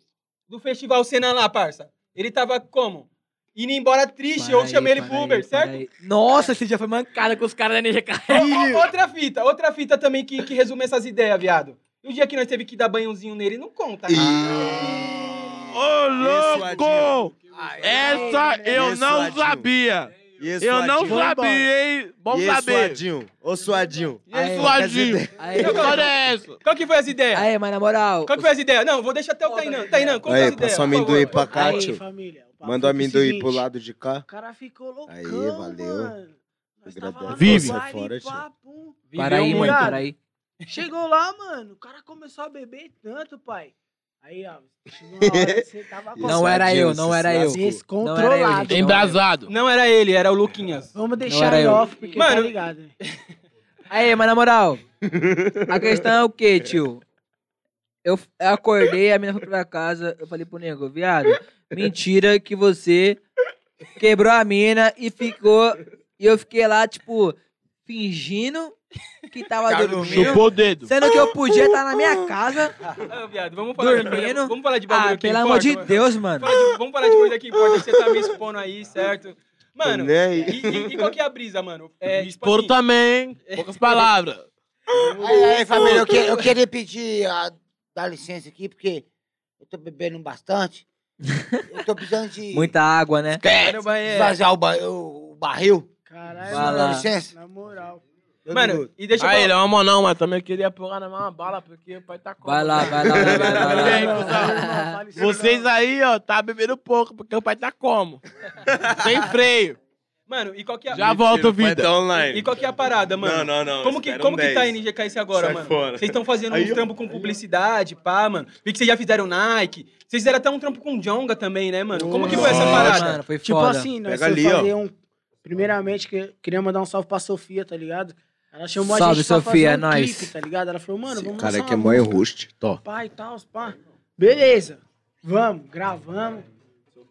do Festival Cena lá, parça. Ele tava como? Indo embora triste, Para eu aí, chamei ele pro aí, Uber, para certo? aí. Nossa, esse dia foi mancada com os caras da NGK. Outra fita, outra fita também que, que resume essas ideias, viado. E o dia que nós teve que dar banhozinho nele, não conta. né? Ô, louco! Essa eu não sabia. E Eu não suadinho? sabia, hein? Bom E saber. suadinho? Ô, suadinho. E Aí, suadinho? Aí, Que história é essa? Qual que foi as ideias? aí, mas na moral. Qual que foi as ideias? Não, vou deixar até o Tainan. Tainan, conta Aí, as ideias. passa o por amendoim pra cá, Aí, tio. família. o Manda o foi amendoim seguinte, pro lado de cá. O cara ficou loucão, Aí, valeu. mano. Nós tava lá no Vive. Fora. Para aí, mãe, para aí. Chegou lá, mano, o cara começou a beber tanto, pai. Aí, ó, hora você tava com Não era eu, não era eu. descontrolado. Embrasado. Não era ele, era o Luquinhas. Vamos deixar ele off, porque Mano. tá ligado. né? Aí, mas na moral. A questão é o quê, tio? Eu, eu acordei, a menina foi pra casa, eu falei pro nego, viado, mentira que você quebrou a mina e ficou. E eu fiquei lá, tipo, fingindo que tava Cara, dormindo. Chupou o dedo. Sendo que eu podia estar na minha casa. Ah, viado, vamos falar Dormindo. De, vamos falar de bagulho Ah, que pelo importa, amor de mano. Deus, mano. Vamos falar de- vamos falar de coisa que importa, que você tá me expondo aí, certo? Mano, Né? e, e- e qual que é a brisa, mano? É, tipo Expor assim, também, hein? Poucas palavras. Aí, aí, família, eu, que- eu queria pedir, ah, dar licença aqui, porque eu tô bebendo bastante. Eu tô precisando de Muita água, né? Banheiro. esvaziar o, ba- o- barril. Caralho. Dá licença. na moral. Mano, e deixa eu Aí, falar. não, não, mas também queria pegar na mesma bala, porque o pai tá com. Vai lá, vai lá, vai lá, vai lá. Vai lá. Vocês aí, ó, tá bebendo pouco, porque o pai tá como? Sem freio. Mano, e qual que é a... Já volto, vida. tá online. E qual que é a parada, mano? Não, não, não. Como que, como um que tá a 10. NGKS agora, Sai mano? Vocês estão fazendo Aí, uns ó. trampos com publicidade, pá, mano. Vi que vocês já fizeram Nike. Vocês fizeram até um trampo com Jonga também, né, mano? Como que foi essa parada? Mano, foi Tipo foda. assim, nós Pega ali, ó. um... Primeiramente, que, queria mandar um salve pra Sofia, tá ligado? Ela chamou a Salve, gente pra Sofia, é fazer um nóis. clipe, tá ligado? Ela falou, mano, Esse vamos cara lançar aqui é música. enruste. Tó. Pá e tal, pá. Beleza. Vamos, gravamos.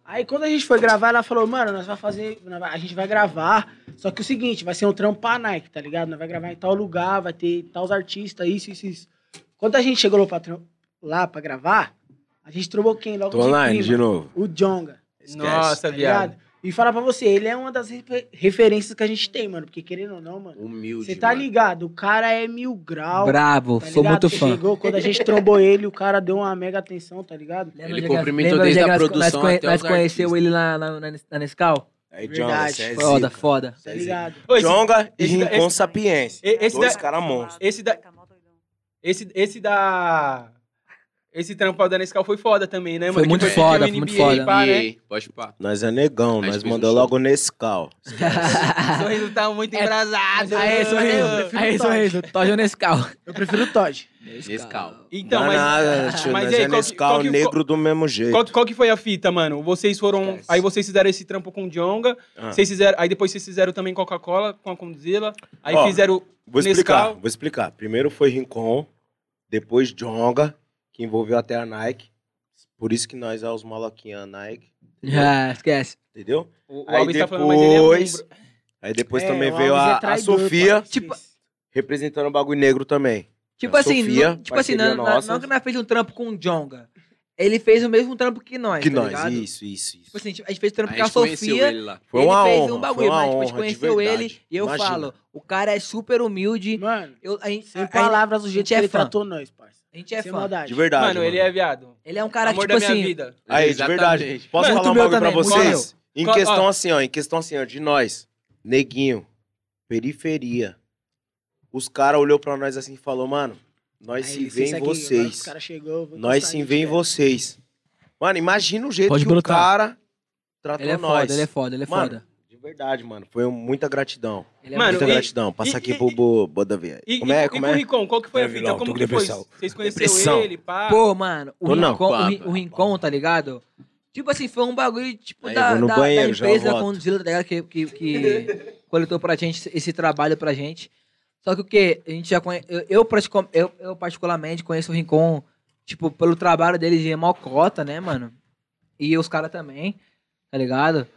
Aí quando a gente foi gravar, ela falou, mano, nós vamos fazer. A gente vai gravar. Só que o seguinte, vai ser um trampo pra Nike, tá ligado? Nós vai gravar em tal lugar, vai ter tais artistas, isso, isso, isso. Quando a gente chegou lá pra, tram- lá pra gravar, a gente trombou quem logo Tô online prima? de novo. O Jonga, Esquece. Nossa, tá viado. ligado? E falar pra você, ele é uma das refer- referências que a gente tem, mano. Porque querendo ou não, mano, Humilde. você tá mano. ligado? O cara é mil grau. Bravo, Tá sou muito fã. Chegou, quando a gente trombou ele, o cara deu uma mega atenção, tá ligado? Lembra Ele cumprimentou desde a produção Nós, nós os conheceu artistas. ele lá na, na, na Nescau? Aí, Verdade. Jonga, é Foda, zica. foda. Tá ligado? Esse- Jonga e Rincon esse- Sapiência. esse Dois da- caras monstros. Esse da. Esse, esse da. Esse trampo da Nescau foi foda também, né, mano? Foi Que muito foi foda, foi muito NBA, foda. pá, né? Pode pá. Nós é negão, nós mandou logo Nescau. Sorriso tá muito embrasado. Aê, sorriso. Aê, sorriso. Toja Nescau. Eu prefiro o Todd. Nescau. Então, mas. nada, tio, mas nós aí, é qual Nescau qual negro do mesmo jeito. Qual, qual que foi a fita, mano? Vocês foram. Esquece. Aí vocês fizeram esse trampo com o Jonga. Ah. Vocês fizeram, aí depois vocês fizeram também Coca-Cola com a Condzilla. Aí Ó, fizeram. Vou explicar, Nescau. vou explicar. Primeiro foi Rincon, depois Jonga, que envolveu até a Nike. Por isso que nós é os maloquinhos Nike, Ah, esquece. entendeu? O, o Aí Alves tá falando, mas ele é depois-. Aí depois É, também o veio Alves é a, a Sofia. Tipo- representando o bagulho negro também. Tipo A assim, Sofia, não, tipo assim, não, nossa. não que nós fez um trampo com o Jonga. Ele fez o mesmo trampo que nós, que tá nós, ligado? isso, isso, isso. Tipo assim, a gente fez A trampo com a Sofia. ele lá. Foi ele uma fez honra, um bagulho, mas tipo, a gente conheceu ele e eu Imagina. falo, o cara é super humilde. Mano, Eu, a, gente, sem a- a- palavras do jeito gente é que ele fã. tratou nós, parça. A gente é sem fã. maldade. De verdade. Mano, ele é viado. Ele é um cara Amor que, tipo da minha assim, vida. Aí, de Exatamente. verdade. Posso Mano, falar um bagulho meu pra também, vocês? Em Qual- questão ó. assim, ó, em questão assim, ó, de nós, neguinho, periferia. Os caras olhou pra nós assim e falou, mano, nós Aí, se licença vê em aqui, agora vocês. Cara chegou, vou Nós encostar se aí, vê em gente, vocês. Mano, imagina o jeito Pode que o brotar. cara tratou ele é nós. foda, ele é foda, ele é Mano, foda. De verdade, mano. Foi um- muita gratidão. Ele é Mano, muita e- gratidão. Passa e- aqui e- pro Bo- Bodavier. E, Como é? e Como com o é? Rincon, qual que foi a É, fita? vilão, Como que foi? Vocês conheceram Depressão. ele, pá? Pô, mano, o. Rincon, o, Rincon, pá. tá ligado? Tipo assim, foi um bagulho, tipo, Aí, da, da, banheiro, da empresa volto. Condzilla, tá ligado? Que, que, que coletou pra gente esse- trabalho pra gente. Só que o que? A gente já conhece. Eu, eu, pratico- eu, eu particularmente conheço o Rincon, tipo, pelo trabalho dele de Mocota, né, mano? E os caras também, tá ligado?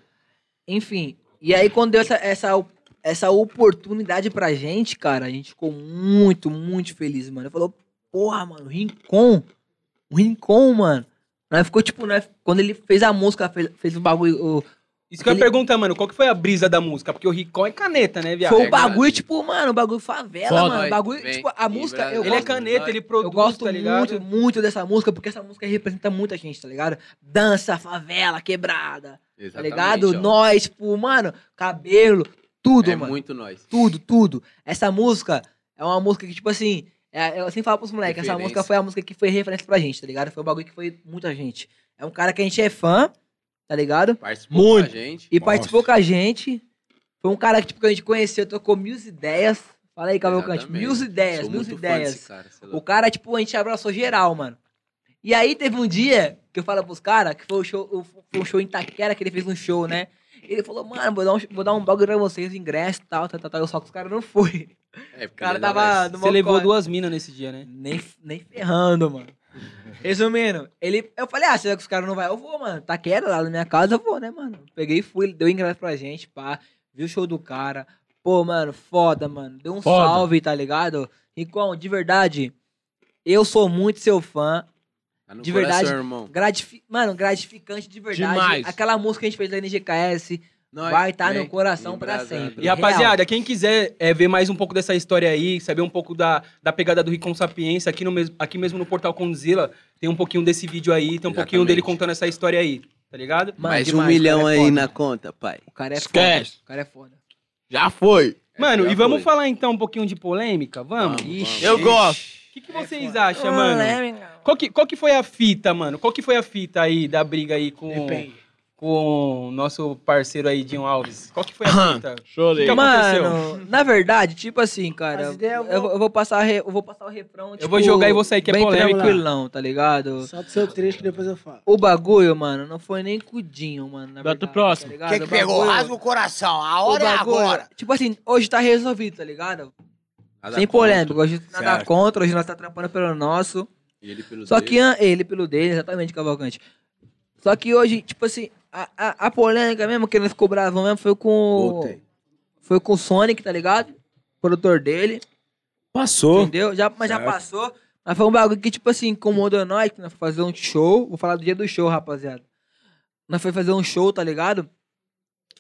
Enfim. E aí, quando deu essa, essa, essa oportunidade pra gente, cara, a gente ficou muito, muito feliz, mano. Ele falou, porra, mano, o Rincon. O Rincon, mano. Nós ficou, tipo, nós, quando ele fez a música, fez, fez o bagulho. o- Isso que eu ia Aquele- perguntar, mano, qual que foi a brisa da música? Porque o Rincon é caneta, né, viado? foi é o bagulho, verdade. tipo, mano, o bagulho favela, Foda. mano. O bagulho, Vem, tipo, a música, Brasil. eu Ele é gosto, caneta, ele produz, eu gosto tá ligado? muito, muito dessa música, porque essa música representa muita gente, tá ligado? Dança, favela, quebrada, tá Exatamente, ligado? ó. Nós, tipo, mano, cabelo, tudo, É mano. muito nós. Tudo, tudo. Essa música é uma música que, tipo assim, é- eu sempre falo pros moleques, essa música foi a música que foi referência pra gente, tá ligado? Foi um bagulho que foi muita gente. É um cara que a gente é fã, tá ligado? Participou Muito. com a gente. E participou com a gente. Foi um cara que, tipo, que a gente conheceu, trocou mil ideias. Fala aí, Cavalcante, mil ideias, mil ideias. cara, sei lá. O cara, tipo, a gente abraçou geral, mano. E aí teve um dia que eu falo pros caras que foi, o show, o- foi um show em Itaquera, que ele fez um show, né? Ele falou, mano, vou dar um, vou dar um bagulho pra vocês, ingresso e tal, tal, tal, tal. Só que os caras não foi. É, porque O cara tava no Você levou duas minas nesse dia, né? Nem, nem ferrando, mano. Resumindo, ele, eu falei, ah, será que os caras não vão? Eu vou, mano. Tá quieto lá na minha casa, eu vou, né, mano? Peguei e fui, ele deu ingresso pra gente, pá. Viu o show do cara. Pô, mano, foda, mano. Deu um Foda. salve, tá ligado? Rincon, de verdade, eu sou muito seu fã. Tá no de coração, verdade, irmão. Gratifi... Mano, gratificante de verdade. Demais. Aquela música que a gente fez da NGKS, Nós, vai estar vem, no coração pra embrasado. sempre. E rapaziada, quem quiser é, ver mais um pouco dessa história aí, saber um pouco da, da pegada do Ricon Sapiência, aqui, no aqui mesmo no Portal Condzilla, tem um pouquinho desse vídeo aí, tem um pouquinho dele Exatamente. contando essa história aí, tá ligado? Mano, Mais um demais, milhão o cara é aí foda. na conta, pai. O cara é Esquece. foda. O cara é foda. Já foi. Mano, já e vamos foi. falar então um pouquinho de polêmica? Vamos? Vamos, Ixi. Eu gosto. O que, que vocês acham, mano? Qual que, qual que foi a fita, mano? Qual que foi a fita aí da briga aí com, com o nosso parceiro aí, Dinho Alves? Qual que foi a fita? Chorei. Que aconteceu? Mano, na verdade, tipo assim, cara, eu eu, vou- eu vou passar, re- eu vou passar o refrão, tipo, vou jogar e vou sair, que é bem polêmico. tranquilão, tá ligado? Solta o seu trecho que depois eu falo. O bagulho, mano, não foi nem cudinho, mano, na Bota o verdade, próximo. tá O que que pegou? Rasga o coração. A o hora é bagulho- agora. Tipo assim, hoje tá resolvido, tá ligado? Nada Sem polêmica, hoje nada Certo. contra, hoje nós tá trampando pelo nosso. E ele pelo Só dele. que an- ele pelo dele, exatamente, Cavalcante. Só que hoje, tipo assim, a, a, a polêmica mesmo, que nós ficou bravão mesmo, foi com. Voltei. Foi com o Sonic, tá ligado? Produtor dele. Passou. Entendeu? Já, mas já Certo. passou. Mas foi um bagulho que, tipo assim, incomodou nós, que nós fomos fazer um show. Vou falar do dia do show, rapaziada. Nós foi fazer um show, tá ligado?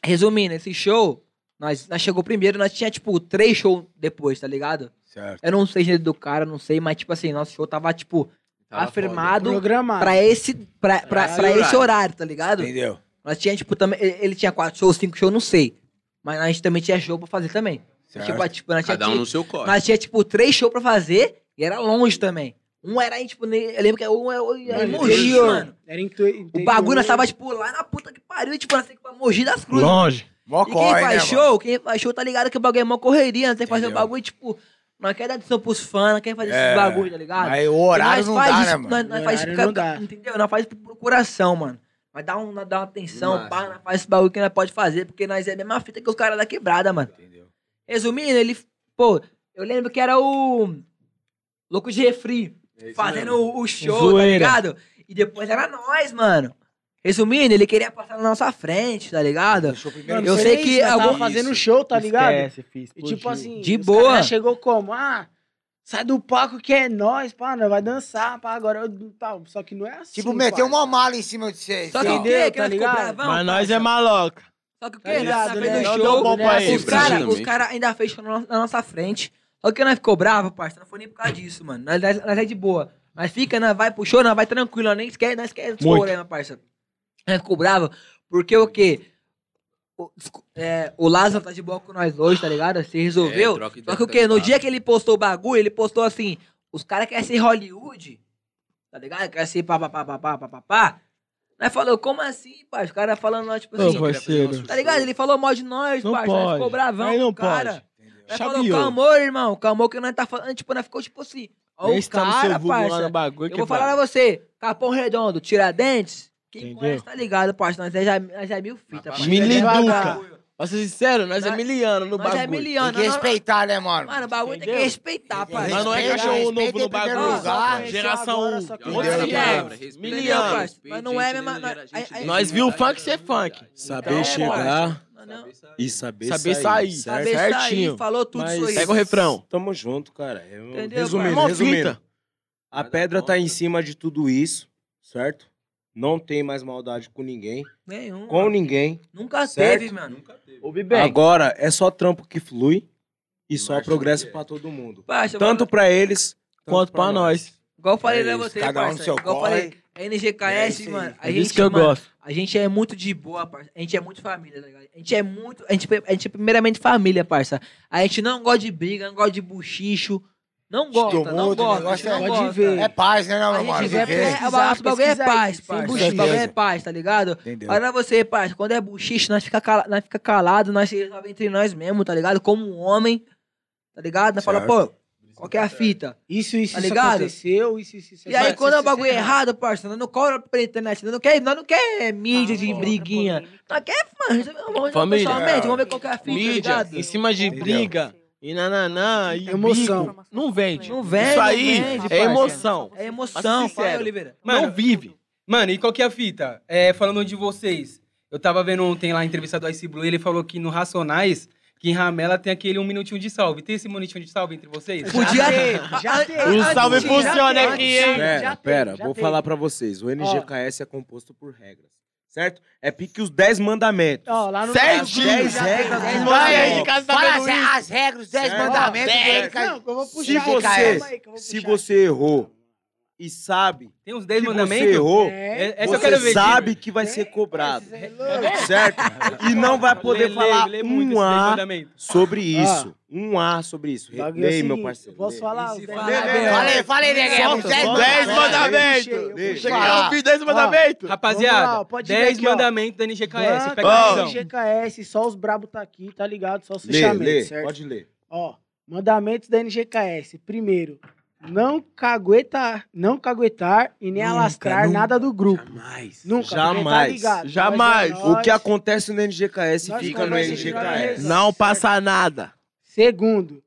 Resumindo, esse show, nós, nós chegou primeiro, nós tinha, tipo, três shows depois, tá ligado? Certo. Eu não sei se é do cara, não sei, mas, tipo assim, nosso show tava, tipo, Tava afirmado Programado. pra esse, pra, pra, Esse pra esse horário. horário, tá ligado? Entendeu? Nós tinha, tipo, também. Ele ele tinha quatro shows, cinco shows, não sei. Mas a gente também tinha show pra fazer também. Certo. Tipo, tipo, nós tinha, Cada um no seu corte. nós tinha, tipo, três shows pra fazer e era longe também. Um era aí, tipo, eu lembro que um era era em Mano, Mogi, mano. Era intu- O bagulho nós tava, tipo, lá na puta que pariu, tipo, nós temos que ir pra Mogi das Cruzes. Longe. Mó E quem corre, né, faz mano? show, quem faz show tá ligado que o bagulho é mó correria, nós tem que fazer o Entendeu? bagulho, tipo, não quer dar atenção pros fãs, não quer fazer É, esses bagulho, tá ligado? Mas o horário não nós faz dá, isso, né, mano? Nós, nós faz isso, não dá. entendeu? Nós faz pro coração, mano. Nós dá, um, nós dá uma atenção, pá, nós faz esse bagulho que nós pode fazer, porque nós é a mesma fita que os caras da quebrada, mano. Entendeu? Resumindo, ele, pô, eu lembro que era o Louco de Refri, É fazendo mesmo. o, o show, tá Zoeira. ligado? E depois era nós, mano. Resumindo, ele queria passar na nossa frente, tá ligado? Mano, Eu sei que nós tava algum- fazendo show, tá ligado? Esquece, filho, E tipo assim, De os boa. chegou como? Ah, sai do palco que é nós, pá, nós vai dançar, pá, agora eu, tá, só que não é assim. Tipo, meteu uma mala em cima de vocês. Só que o Entendeu, quê? Que tá nós ficou ligado? bravão, Mas nós é maloca. Só que o Tá quê? ligado, Nós né? show, bom pra os caras cara ainda fez show na nossa frente. Só que nós ficou bravo, parça, não foi nem por causa disso, mano. Nós, nós, nós é de boa. Nós fica, nós vai pro show, nós vai tranquilo, nós nem esquece, nós esquece dos problemas, parça. Ficou bravo, porque o quê? O, é, o Lázaro tá de boa com nós hoje, tá ligado? Se resolveu. É, troca Só ideia que o quê? No dia que ele postou o bagulho, ele postou assim, os caras querem ser Hollywood, tá ligado? Quer ser pá, pá, pá, pá, pá, pá, pá, pá. Nós falou, como assim, pai? Os caras falando, nós, tipo Ô, assim, parceiro. Tá ligado? Ele falou mal de nós, Não pode. ficou bravão Aí não o cara. pode. Nós falou, calmou, irmão. Calmou que nós tá falando. Tipo, nós ficou tipo assim. Ó, o tá no seu cara, vulgo lá parça. no bagulho. Eu vou falar pra você. Capão Redondo, Tiradentes. Quem Entendeu? conhece tá ligado, parça. Nós é já, nós é mil fita, parça. Miliduca. Nós é. Pra ser sincero, nós é Nós- miliano no Nós é bagulho. miliano. Tem que nós- respeitar, né, mano? Mano, o bagulho tem que Entendeu? respeitar, parça. Nós não é cachorro novo no bagulho. lugar. Geração Agora, 1. só que- Outra Entendeu? palavra, respeito. Miliano. Entendeu? Mas não é mesmo- nós- Nós viu o funk ser funk. Saber Então, chegar Não, e saber, Saber sair. sair. certo? Saber certinho. sair, falou tudo Mas- isso aí. Pega o refrão. Tamo junto, cara. Eu- Entendeu, resumindo, resumindo. A pedra tá em cima de tudo isso, certo? Não tem mais maldade com ninguém. Nenhum. Com ninguém. Nunca Certo? teve, mano. Nunca teve. Ouvi bem. Agora é só trampo que flui e só progresso é. pra todo mundo. Parça, Tanto pra eles tanto Quanto pra nós. Igual eu falei É pra isso, você, cada um parça. no seu Igual eu corre. falei, a NGKS, É isso mano, aí. a É gente, disso que eu mano, gosto. a gente é muito de boa, parça. A gente é muito família, tá ligado? A gente é muito, a gente, a gente é primeiramente família, parça. A gente não gosta de briga, não gosta de buchicho. Não gosta, Tumulto, não o gosta, negócio não é- gosta. pode ver. É paz, né, não, meu mano? quiser Viver. é, é, o bagulho é paz. Nosso bagulho é paz, tá ligado? Entendeu? Olha você, parça, quando é buchicho, nós fica, cala, nós fica calado, nós se resolve entre nós mesmo, tá ligado? Como um homem, tá ligado? Nós fala, pô, qual que é a fita? Isso, isso, Tá isso ligado? aconteceu, isso, isso, isso E aí, quando é um isso, isso bagulho errado, parça, nós não cobra pela internet, nós não quer, nós não quer mídia de briguinha. Nós quer, mano, vamos Família. pessoalmente, vamos ver qual que é a fita, Mídia, tá ligado? em cima de Entendeu? briga, e nananã, e Emoção. bico, não vende. Não vende, Isso aí vende, é emoção. É emoção, ser fala. Oliveira. Mano, não vive. Mano, e qual que é a fita? É, falando de vocês, eu tava vendo ontem lá a entrevista do Ice Blue, ele falou que no Racionais, que em Ramela tem aquele um minutinho de salve. Tem esse minutinho de salve entre vocês? Podia teve, já teve. O salve funciona já aqui, hein? Pera, pera, vou falar pra vocês. O NGKS é composto por regras certo? É pique os 10 mandamentos. Ó, lá no Certinho! 10 regras dos Vai aí de mandamentos. casa tá Fala vendo as- regras, os 10 mandamentos. Ó, dez. Não, eu vou puxar Se cara. você, Calma aí, que eu se você errou e sabe. Tem uns 10 mandamentos. Você errou, é. é você ver, sabe que vai é. ser cobrado. É. Certo? E não vai poder lê, falar lê, lê ah. um A sobre isso. Ah. Um A sobre isso. Lei, meu parceiro. Posso falar? Falei, falei, negão. 10 mandamentos. Eu vi 10 mandamentos. Rapaziada, 10 mandamentos da NGKS. Pega NGKS, só os brabos tá aqui, tá ligado? Só os fechamentos, certo? Pode ler. Ó, mandamentos da NGKS. Primeiro, não caguetar, não caguetar e nem nunca, alastrar nunca, nada do grupo. Jamais. Nunca. Tá jamais. Tá jamais. Nós, o que acontece no NGKS fica no NGKS. Não passa nada. Segundo,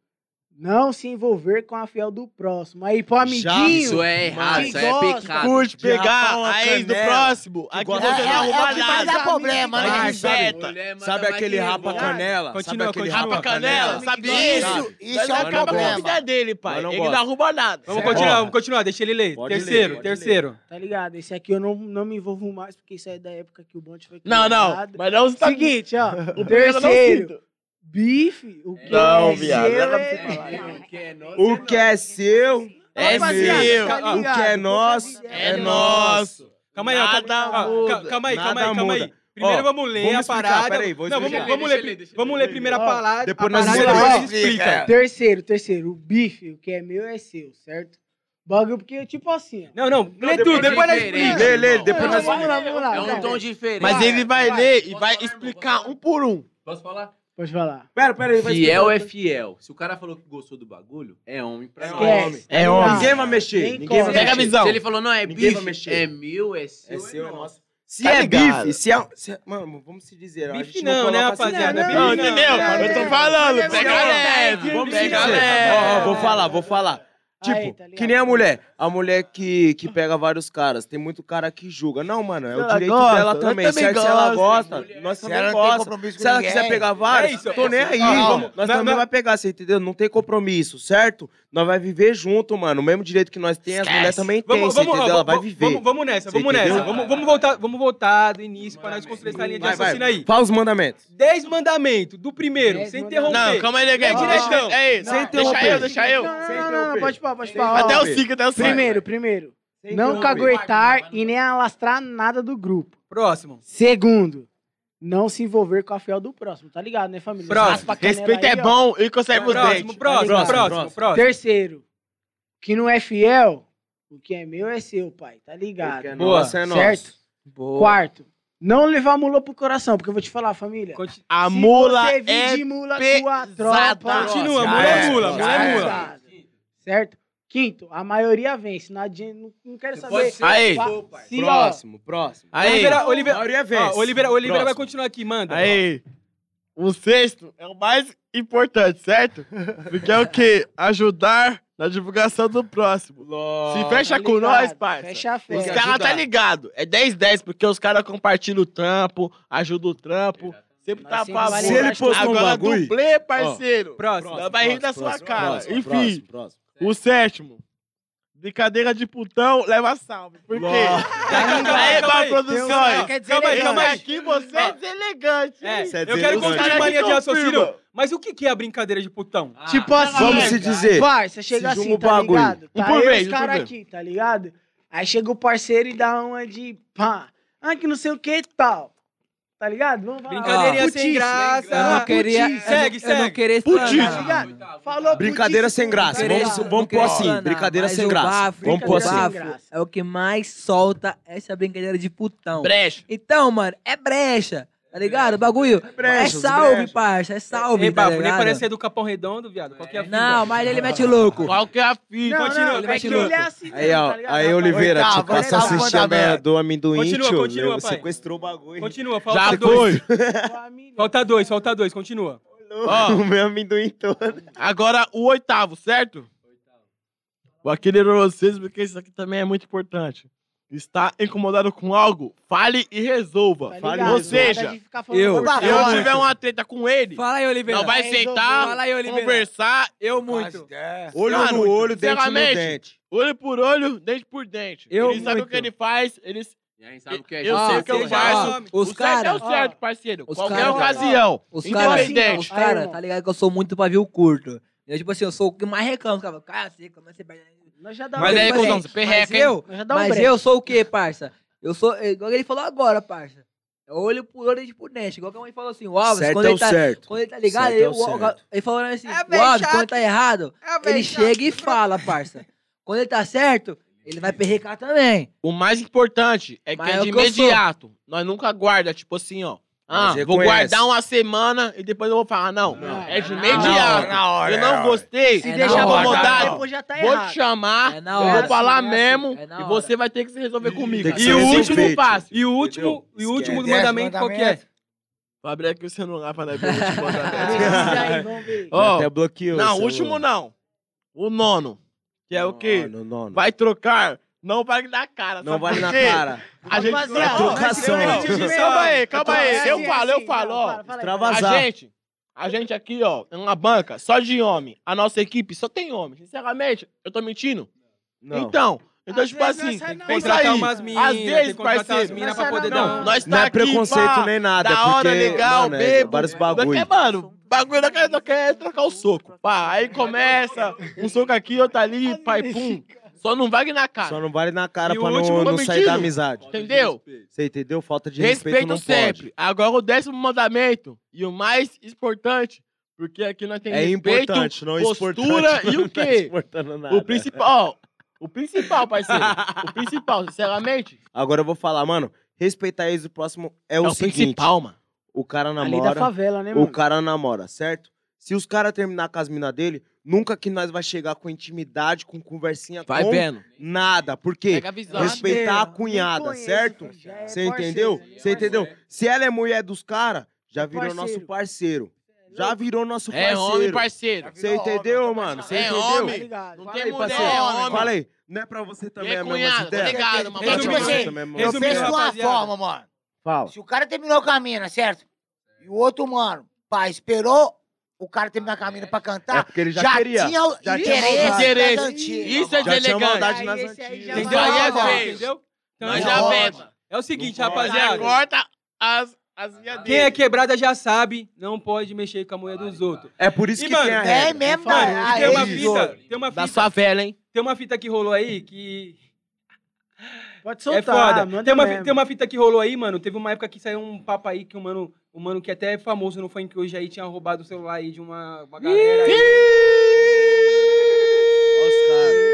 não se envolver com a fiel do próximo. Aí pro amiguinho. Já, isso é errado, isso é gosta, é pecado. Curte pegar a ex do próximo. Aqui você é, não arruma é nada. Problema, né? Mas, sabe, problema sabe aquele rapa canela? Continua, com. Rapa canela? Sabe isso? Isso acaba com a vida dele, pai. Ele não arruma nada. Vamos continuar, vamos continuar. Deixa ele ler. Terceiro, terceiro. Tá ligado? Esse aqui eu não, não me envolvo mais, porque isso é da época que o bonde foi. Não, não. Mas não, tá- seguinte, ó. O terceiro. Bife, o que não, é viado, seu não é... O que é o é, que é seu é, é o que é nosso é, nosso. Calma aí, tá, calma, calma aí, calma aí, calma aí. Primeiro vamos ler vamos a parada. Peraí, vou não, vamos, vamos, ler, vamos ler primeiro a palavra. Depois nós parada, explica. É. Terceiro, terceiro. O bife, o que é meu é seu, certo? Bagulho, porque, tipo assim. Não, não, lê tudo, depois é nós explica. Lê, lê, depois nós Vamos lá, vamos lá. É um tom diferente. Mas ele vai ler e vai explicar um por um. Posso falar? Pode falar. Pera, pera aí. Fiel é fiel. Se o cara falou que gostou do bagulho, é homem pra é nós. Homem. É, homem. Ninguém vai mexer. Ninguém, vai vai Pega a visão. Se ele falou, não, é Ninguém bife, vai mexer. é meu, é seu, é, é seu, é nosso. Se é tá é bife, se é, se é, Mano, vamos se dizer. Né, assim, né, bife não, não né, rapaziada? Não, não, não, não entendeu? eu tô falando. Pega leve. Vamos pegar leve. Vou falar, vou falar. Tipo, tá que nem a mulher a mulher que, que pega vários caras. Tem muito cara que julga. Não, mano, é o direito gosta, dela também. também se, se ela gosta, nós também ela gosta. Se ela quiser pegar é vários, é tô nem aí. Não, vamos, nós não, também não. vai pegar, você entendeu? Não tem compromisso, certo? Nós vai viver junto, mano. O mesmo direito que nós temos, as mulheres também têm, vamos, tem, vamos, vamos, Ela vai viver. Vamos, vamos nessa, vamos entendeu? nessa. Vamos, vamos, voltar, vamos voltar do início para nós construir essa linha de raciocínio aí. Fala os mandamentos. Dez mandamentos. Do primeiro, sem interromper. Não, calma aí, negão. É direção. É isso. Deixa eu, deixa eu. Não, não, não, pode pode Até o cinco, até o cinco. Primeiro, primeiro. Sem não caguetar e nem alastrar nada do grupo. Próximo. Segundo, não se envolver com a fiel do próximo, tá ligado, né, família? Próximo. Respeito é bom e conserva os dentes. Tá próximo, próximo, próximo, próximo. Terceiro, que não é fiel, o que é meu é seu, pai, tá ligado? É Boa, você é nosso. Certo? Boa. Quarto, não levar a mula pro coração, porque eu vou te falar, família. A mula você é de mula pesada. tropa. Continua, mula é mula, mula é mula. Certo? Quinto, a maioria vence. Não, adianta, não, não quero saber. Aí, se, próximo, próximo. Aí, Oliveira, Oliveira, maioria vence. Ó, Oliveira, Oliveira vai continuar aqui, manda. Aí, ó. o sexto é o mais importante, certo? Porque é o que Ajudar na divulgação do próximo. Se fecha tá com nós, parça. Fecha a fé. Os caras tá ligado. É 10-10, porque os caras compartilham o trampo, ajudam o trampo. É. Sempre tá falando. Se ele postou um bagulho... Agora dublê, parceiro. Próximo. Vai rir da sua cara. Enfim. próximo. O sétimo. Brincadeira de putão, leva salve. Por quê? Aí, Bar aí. Calma aí, tá calma aí. É aqui você é deselegante. É, é eu quero contar uma linha de raciocínio. Mas o que, é a brincadeira de putão? Ah, tipo ah, assim. Vamos se dizer. Vai, você chega se assim, tá bagulho. ligado? Tá um por vez, os caras aqui, tá ligado? Aí chega o parceiro e dá uma de pá. Ah, que não sei o que e tal tá ligado? Vamos falar. Brincadeira ah, sem graça. Eu não queria. Putice. Segue, segue. Eu não queria explanar. Tá ligado? Falou Brincadeira sem graça. Vamos vamos pôr assim. Brincadeira sem graça. Bafo, vamos pôr assim. É o que mais solta essa brincadeira de putão. Brecha. Então, mano, é brecha. Tá ligado? O bagulho. É salve, parça. É salve. Ei, tá babu, nem do Capão Redondo, viado. Qual que é a é. fita? Não, mas ele mete louco. Qual que é a fita? Não, continua, não, ele mete louco. Ele é assim, aí, ó. Tá aí, Oliveira, Oi, tá, te passa a assistir a merda do amendoim. Continua, tio, continua, meu. Sequestrou o bagulho. Continua, falta Já dois. falta dois, falta dois, continua. Ó, o meu amendoim todo. Agora o oitavo, certo? Oitavo. Vou aqui ler pra vocês, porque isso aqui também é muito importante. Está incomodado com algo? Fale e resolva. Tá Fale, ou seja, eu, eu, eu tiver uma treta com ele, fala aí, Oliveira. Não vai sentar, fala aí, Oliveira. conversar, eu muito. Olho no olho, dente por dente. Olho por olho, dente por dente. Eu ele muito. sabe o que ele faz, ele, que é eu sei o que eu faço. Os o cara, certo é o certo, parceiro. Os Qualquer cara, ocasião. Os independente. Cara, os cara, tá ligado que eu sou muito pavio curto. Eu, tipo assim, eu sou o que mais reclamo. Cara, cara você, começa a perder nós já dá Mas um aí, Mas cuzão, você perreca, mas hein? eu, Nós já dá um mas break. eu sou o quê, parça? Eu sou, é, igual ele falou agora, parça. É olho por olho, dente por dente. Igual que a mãe falou assim, o Alves, Certo quando é ele tá... certo. Quando ele tá ligado, Certo ele, é o certo. ele falou assim, É, o Alves, chato. quando tá errado, É, ele chato. chega e fala, parça. Quando ele tá certo, ele vai perrecar também. O mais importante é que Mas é é de imediato. Nós nunca guarda, tipo assim, ó. Ah, vou reconhece. guardar uma semana e depois eu vou falar. Não, Não, é de é na imediato. hora, na hora, eu é não hora. gostei, Se É deixar incomodado. depois já tá Vou errado. te chamar, É hora. vou falar É assim, é mesmo assim. É e você vai ter que se resolver comigo. E o último passo. E o último, e o último Esquece. mandamento qual que é? Vou abrir aqui o celular pra nós ver o Até bloqueou. não, o último não. O nono. Que é o quê? Vai trocar, não vale na cara. Não vale na cara. A gente Rapaziada, É trocação. Não, Calma aí, calma aí. É Eu assim, falo, é eu assim, falo, não, ó. Extravasar. A gente, a gente aqui, ó, é uma banca só de homem. A nossa equipe só tem homem. Sinceramente, eu tô mentindo? Não. Então, então Às tipo assim, não. pensa Contratar aí. umas minas, Às tem vezes, que parceiro. minas Nós pra poder não. dar Não, um... nós Não tá é aqui, preconceito pá, nem nada, da hora, porque, legal, mano, é bebo. vários Não bagulho. quer, mano, bagulho não quer, não quer trocar o soco. Pá, aí começa, um soco aqui, outro ali, pai, pum. Só não vai na cara. Só não vale na cara E o pra último não, não sair da amizade. Entendeu? Você entendeu? Falta de respeito, Respeito não sempre. pode. Agora o décimo mandamento e o mais importante, porque aqui nós temos É respeito, importante, não é postura importante. e não o tá quê? exportando nada. O principal, ó, o principal, parceiro. o principal, sinceramente, Agora eu vou falar, mano. Respeitar eles o próximo é, é o, o seguinte. principal, mano. O cara Ali da namora, favela, né, o mano? cara namora, certo? Se os caras terminar com as minas dele, nunca que nós vai chegar com intimidade, com conversinha, Vai com vendo. nada. Por quê? Pega a visão. Respeitar a cunhada, conheço, certo? é Você parceiro, entendeu? já é Você entendeu? Se ela é mulher dos caras, já virou Parceiro. nosso parceiro. Já virou nosso É parceiro. homem, parceiro. Você entendeu, mano? Você É entendeu? Tá homem. ligado? Não Fala tem aí, mulher, parceiro. é homem. Fala aí. Não é pra você também a é mesma cunhado, tá ligado? Mas Resumindo, tipo assim, mano. Eu penso de uma forma, mano. Fala. Se o cara terminou com a mina, certo? E o outro, mano, pá, esperou o cara terminar com a mina pra É cantar, porque ele já, já, queria. tinha o já tinha interesse antigas. Isso é Já maldade nas Aí já é feio. Entendeu? Então, Não já pode. beba. É o seguinte, Não. Já rapaziada. corta as, as minhas Quem é quebrada já sabe, não pode mexer com a mulher dos outros. É por isso E, que mano, tem a É mesmo, Mano, e tem uma fita, tem uma Da fita, sua velha, hein? tem uma fita que rolou aí que Pode é soltar, foda. manda Tem uma, mesmo. tem uma fita que rolou aí, mano. Teve uma época que saiu um papo aí que o mano, o mano que até é famoso no funk hoje aí tinha roubado o celular aí de uma, uma galera. aí. Olha os caras.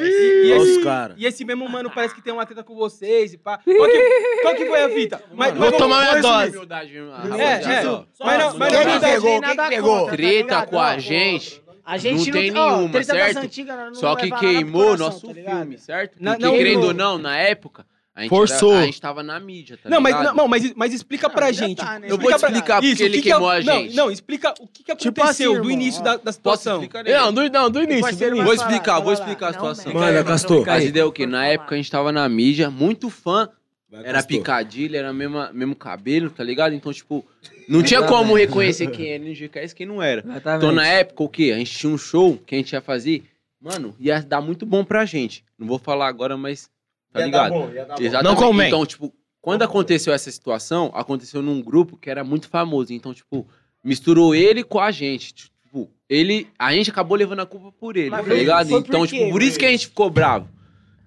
E, e esse, os caras. e esse mesmo mano parece que tem uma treta com vocês e pá. Qual que, qual que foi a fita? Mas, Vou tomar minha dose. Humildade, É, é. rapaziada, ó. Mas não, mas Quem não, que não, pegou? nada Quem que pegou? contra, tá Treta ligado? com a Ó, gente, A gente não tem ó, nenhuma, certo? antigas, nós não só que queimou coração, nosso tá filme, certo? Não, Porque não, querendo ou não, na época, a gente, Forçou. Era, a gente tava na mídia, tá Não, mas, ligado? não, mas, mas explica Não, pra gente. tá, né? Eu vou te pra- explicar porque o que ele que é- queimou a não, gente. Não, explica o que, que Tipo aconteceu assim, do início da, da situação. Não, do, não, do início. do Vou início. falar, explicar, vou explicar a Não, situação. mano. Castor. As ideias o quê? Na época a gente tava na mídia, muito fã, Vai, era picadilha, era mesmo, mesmo cabelo, tá ligado? Então, tipo, não tinha como reconhecer quem era NGKS e quem não era. Exatamente. Então, na época, o quê? A gente tinha um show que a gente ia fazer, mano, ia dar muito bom pra gente. Não vou falar agora, mas, tá Ia dar ligado? bom, ia dar bom. Exatamente. Não convém. Então, tipo, quando aconteceu essa situação, aconteceu num grupo que era muito famoso. Então, tipo, misturou ele com a gente. Tipo, ele. A gente acabou levando a culpa por ele, Mas tá ligado? Então, quê, tipo, por isso que a gente ficou bravo.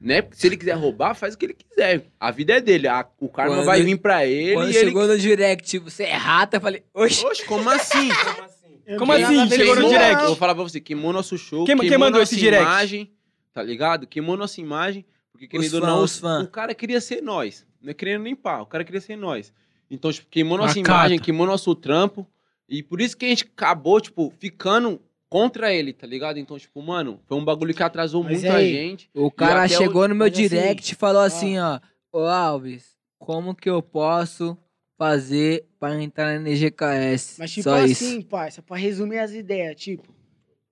Né? Porque se ele quiser roubar, faz o que ele quiser. A vida é dele. a- o karma Quando- vai vir pra ele Quando e ele. chegou no direct, você é rata, eu falei, oxe. Oxe, como assim? Eu Como assim? nada a ver Chegou no direct? Eu vou falar pra você, queimou nosso show, Quem- quem queimou mandou nossa esse direct? imagem, tá ligado? Queimou nossa imagem, porque querendo Os ou fã, não, os fã. o cara queria ser nós, não é querendo nem pá, o cara queria ser nós. Então, tipo, queimou nossa Acata. imagem, queimou nosso trampo, e por isso que a gente acabou, tipo, ficando contra ele, tá ligado? Então, tipo, mano, foi um bagulho que atrasou Mas muito a aí, gente. O cara chegou no meu mas assim, direct e falou assim, ó. Ô Alves, como que eu posso fazer pra entrar na NGKS? Mas tipo Só assim, isso. parça, pra resumir as ideias, tipo,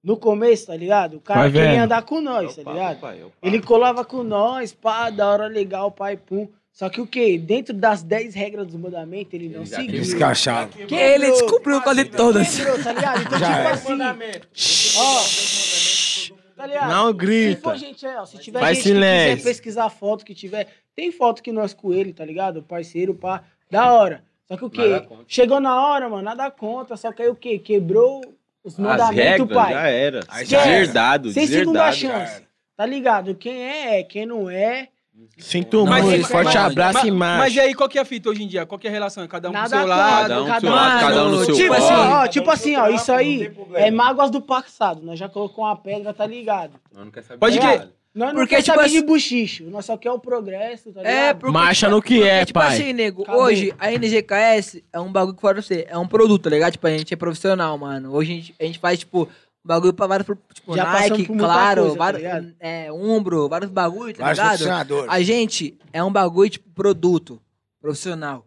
no começo, tá ligado? O cara Vai queria vendo. andar com nós, tá É o papo, ligado? pai, é o. Ele colava com nós, pá, da hora legal, pai, pum. Só que o quê? Dentro das 10 regras do mandamento, ele não seguiu. quebrou. Escrachado. Ele descobriu quase todas. Quebrou, tá ligado? Então, Já tipo é. assim, ó, Tá ligado? Não Se grita. for gente, é, ó, se tiver Faz gente que silêncio. quiser pesquisar foto que tiver, tem foto que nós com ele, tá ligado? Parceiro, pá, da hora. Só que o quê? Chegou na hora, mano, nada contra, só que aí o quê? Quebrou os mandamentos, pai. já era. Esquece. Deserdado, Sem segunda deserdado. chance. Tá ligado? Quem é, é. Quem não é, Sinto Mas- muito. mas- Forte mas- abraço mas, e macho. Mas e aí, qual que é a fita hoje em dia? Qual que é a relação? Cada um nada pro seu lado. Cada um cada seu lado, cada um no seu Tipo assim, ó, um tipo pro assim, ó, isso não aí é mágoas do passado. Nós já colocou uma pedra, tá ligado? Nós não quer saber Pode nada. Nós não Porque, quer tipo saber assim- de buchicho. Nós só quer o progresso, tá ligado? É, porque, Marcha no que porque, é, tipo pai. assim, nego, Acabou. hoje a NGKS é um bagulho que fora você, é um produto, tá ligado? Tipo, a gente é profissional, mano. Hoje a gente, a gente faz, tipo, bagulho pra vários, tipo, Já Nike, claro, coisa, tá vários, ligado? é, Umbro, vários bagulho, tá Vários ligado? A gente é um bagulho, tipo, produto profissional.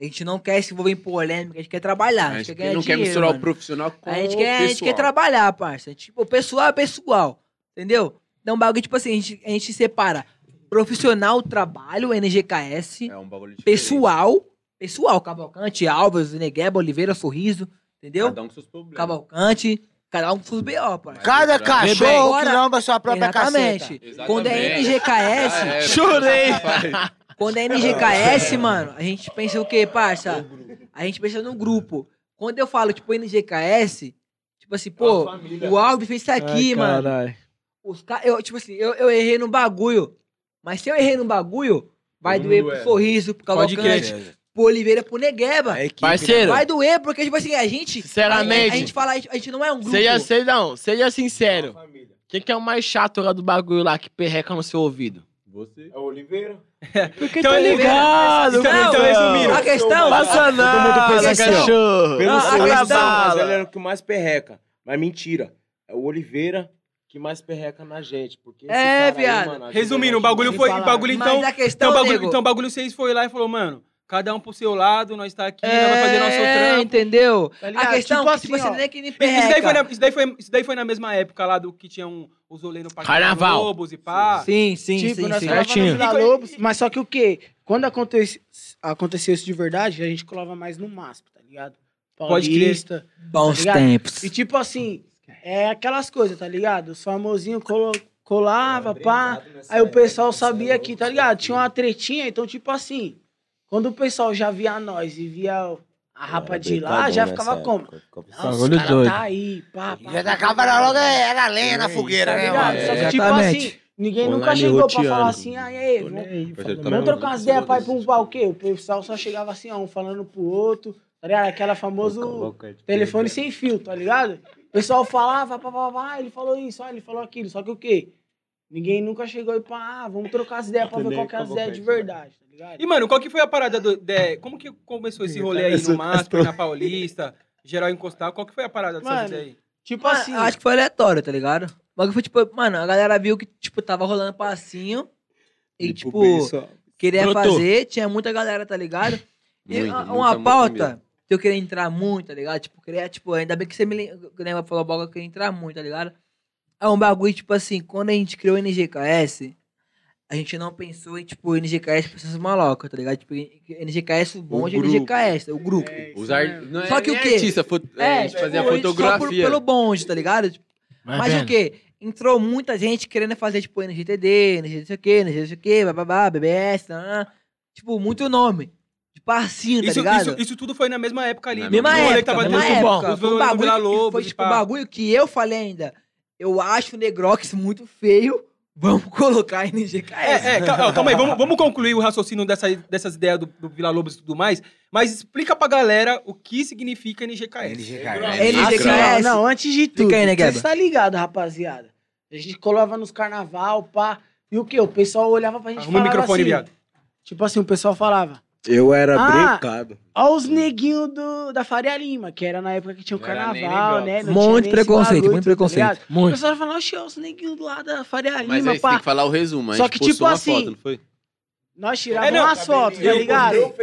A gente não quer se envolver em polêmica, a gente quer trabalhar, A a gente gente quer não quer dinheiro, misturar o mano. profissional com A gente o quer, a gente quer pessoal. trabalhar, parça. A gente, Tipo, pessoal é pessoal, entendeu? Então, um bagulho, tipo assim, a gente, a gente separa profissional, trabalho, NGKS, É um bagulho pessoal, pessoal, Cavalcante, Alves, Negueba, Oliveira, Sorriso, entendeu? Cada um com seus problemas. Cavalcante, cada um com seus BO, parça. Cada cachorro que lamba sua própria Exatamente. caceta. Quando é Exatamente. NGKS, Já era. Chorei. quando é NGKS, mano, a gente pensa o quê, parça? A gente pensa no grupo. Quando eu falo, tipo, NGKS, tipo assim, pô, o Alves fez isso aqui, mano. Os ca... eu, tipo assim, eu, eu errei no bagulho. Mas se eu errei no bagulho, vai doer pro sorriso, pro Cavalcante, pro Oliveira, pro Negueba. A equipe, Parceiro, Vai doer, porque, tipo assim, a gente. Sinceramente. A, a gente fala, a gente, a gente não é um grupo. seja, seja, não, seja né? sincero. Quem que é o mais chato lá do bagulho lá que perreca no seu ouvido? Você. É o Oliveira. Porque Então, tá ele- ligado, então- mano. então, resumindo, A questão. Passa não, mundo pensa esse assim, cachorro. Pelo Não, a sorriso, questão- mas ele era o que mais perreca. Mas mentira. É o Oliveira que mais perreca na gente. Porque É, cara aí, viado. mano, Resumindo, o bagulho foi. falar. O bagulho então. Mas a questão, Então, o bagulho, nego, então, o bagulho vocês foi lá e falou, mano, cada um pro seu lado, nós tá aqui, nós vai fazer nosso é, trampo. entendeu? Tá ligado? a questão Tipo é que, assim, tipo assim, ó. não é que nem Isso daí, foi na, isso, daí foi, isso daí foi na mesma época lá do que tinha um, os rolês no Parque Carnaval. Lobos e pá. Sim, sim, tipo, sim, nós sim. Certinho. Vila Lobos, mas só que o quê? Quando acontece, aconteceu isso de verdade, a gente colava mais no MASP, tá ligado? Pode crer. Paulista. Bons ligado? tempos. E tipo assim, é aquelas coisas, tá ligado? Os famosinhos colo- colava, pá. Aí o pessoal sabia que, tá ligado? Tinha uma tretinha, então tipo assim, quando o pessoal já via nós e via a rapa de lá, já ficava como? Nossa, os Bagulho cara tá aí, pá, pá. Já tacava logo, era lenha na fogueira, Tá né, mano? Só que tipo assim, ninguém nunca chegou pra roteando. falar assim, ah, e aí, vamos, vamos trocar umas ideias pra ir pra um pau, o quê? O pessoal só chegava assim, ó, um falando pro outro, tá ligado? Aquela famoso telefone sem fio, tá ligado? O pessoal falava, pá, pá, pá, ele falou isso, ó, ele falou aquilo, só que o quê? Ninguém nunca chegou e pá, ah, vamos trocar as ideias pra ver qual que é as ideias de verdade, tá ligado? E, mano, qual que foi a parada do. de- como que começou esse rolê aí no Masper, na Paulista, geral encostar? Qual que foi a parada dessa Mano, vida aí? Tipo Mano, assim, acho que foi aleatório, tá ligado? Bagulho foi tipo, mano, a galera viu que, tipo, tava rolando passinho. E, tipo, queria Brotou. fazer, tinha muita galera, tá ligado? E Muita, a- muita, uma muita pauta mesmo. que eu queria entrar muito, tá ligado? Tipo, queria, tipo, ainda bem que você me lembra, falou boga, eu queria entrar muito, tá ligado? É um bagulho, tipo assim, quando a gente criou o NGKS, a gente não pensou em, tipo, NGKS pra essas malocas, tá ligado? Tipo, NGKS, o bonde é grupo. NGKS, o grupo. Os ar... Não é Só que o quê? artista, fo... é, a gente tipo, fazia a gente só por- fotografia. pelo bonde, tá ligado? Tipo, Vai Mas o quê? Entrou muita gente querendo fazer, tipo, NGTD, NG não sei o quê, NG não sei o quê, bababá, BBS, tá, tipo, muito nome. De parcinho, tá Isso, ligado? isso, isso tudo foi na mesma época ali. Na mesma que época, tava mesma época. os Foi um bagulho, foi, tipo, um bagulho que eu falei ainda. Eu acho o Negrox muito feio, vamos colocar NGKS. É, é, calma, calma aí, vamos, vamos concluir o raciocínio dessa, dessas ideias do, do Vila Lobos e tudo mais, mas explica pra galera o que significa NGKS. NGKS. Assim, ó, não, antes de tudo, Fica aí, né, Gueba? você tá ligado, rapaziada? A gente colava nos carnaval, pá, e o quê? O pessoal olhava pra gente e falava microfone, assim, viado. Tipo assim, o pessoal falava, Eu era Ah, brincado. ó os neguinhos do, da Faria Lima, que era na época que tinha o carnaval, né? Não Muito tinha nem esse preconceito, bagulho, muito tá preconceito. O Muito. pessoal falava, oxe, ó, os neguinhos lá da Faria Mas Lima, aí você tem pá. que falar o resumo. A Só gente que, postou tipo uma assim, foto, não foi? Nós tirávamos É, não, umas fotos, tá ligado?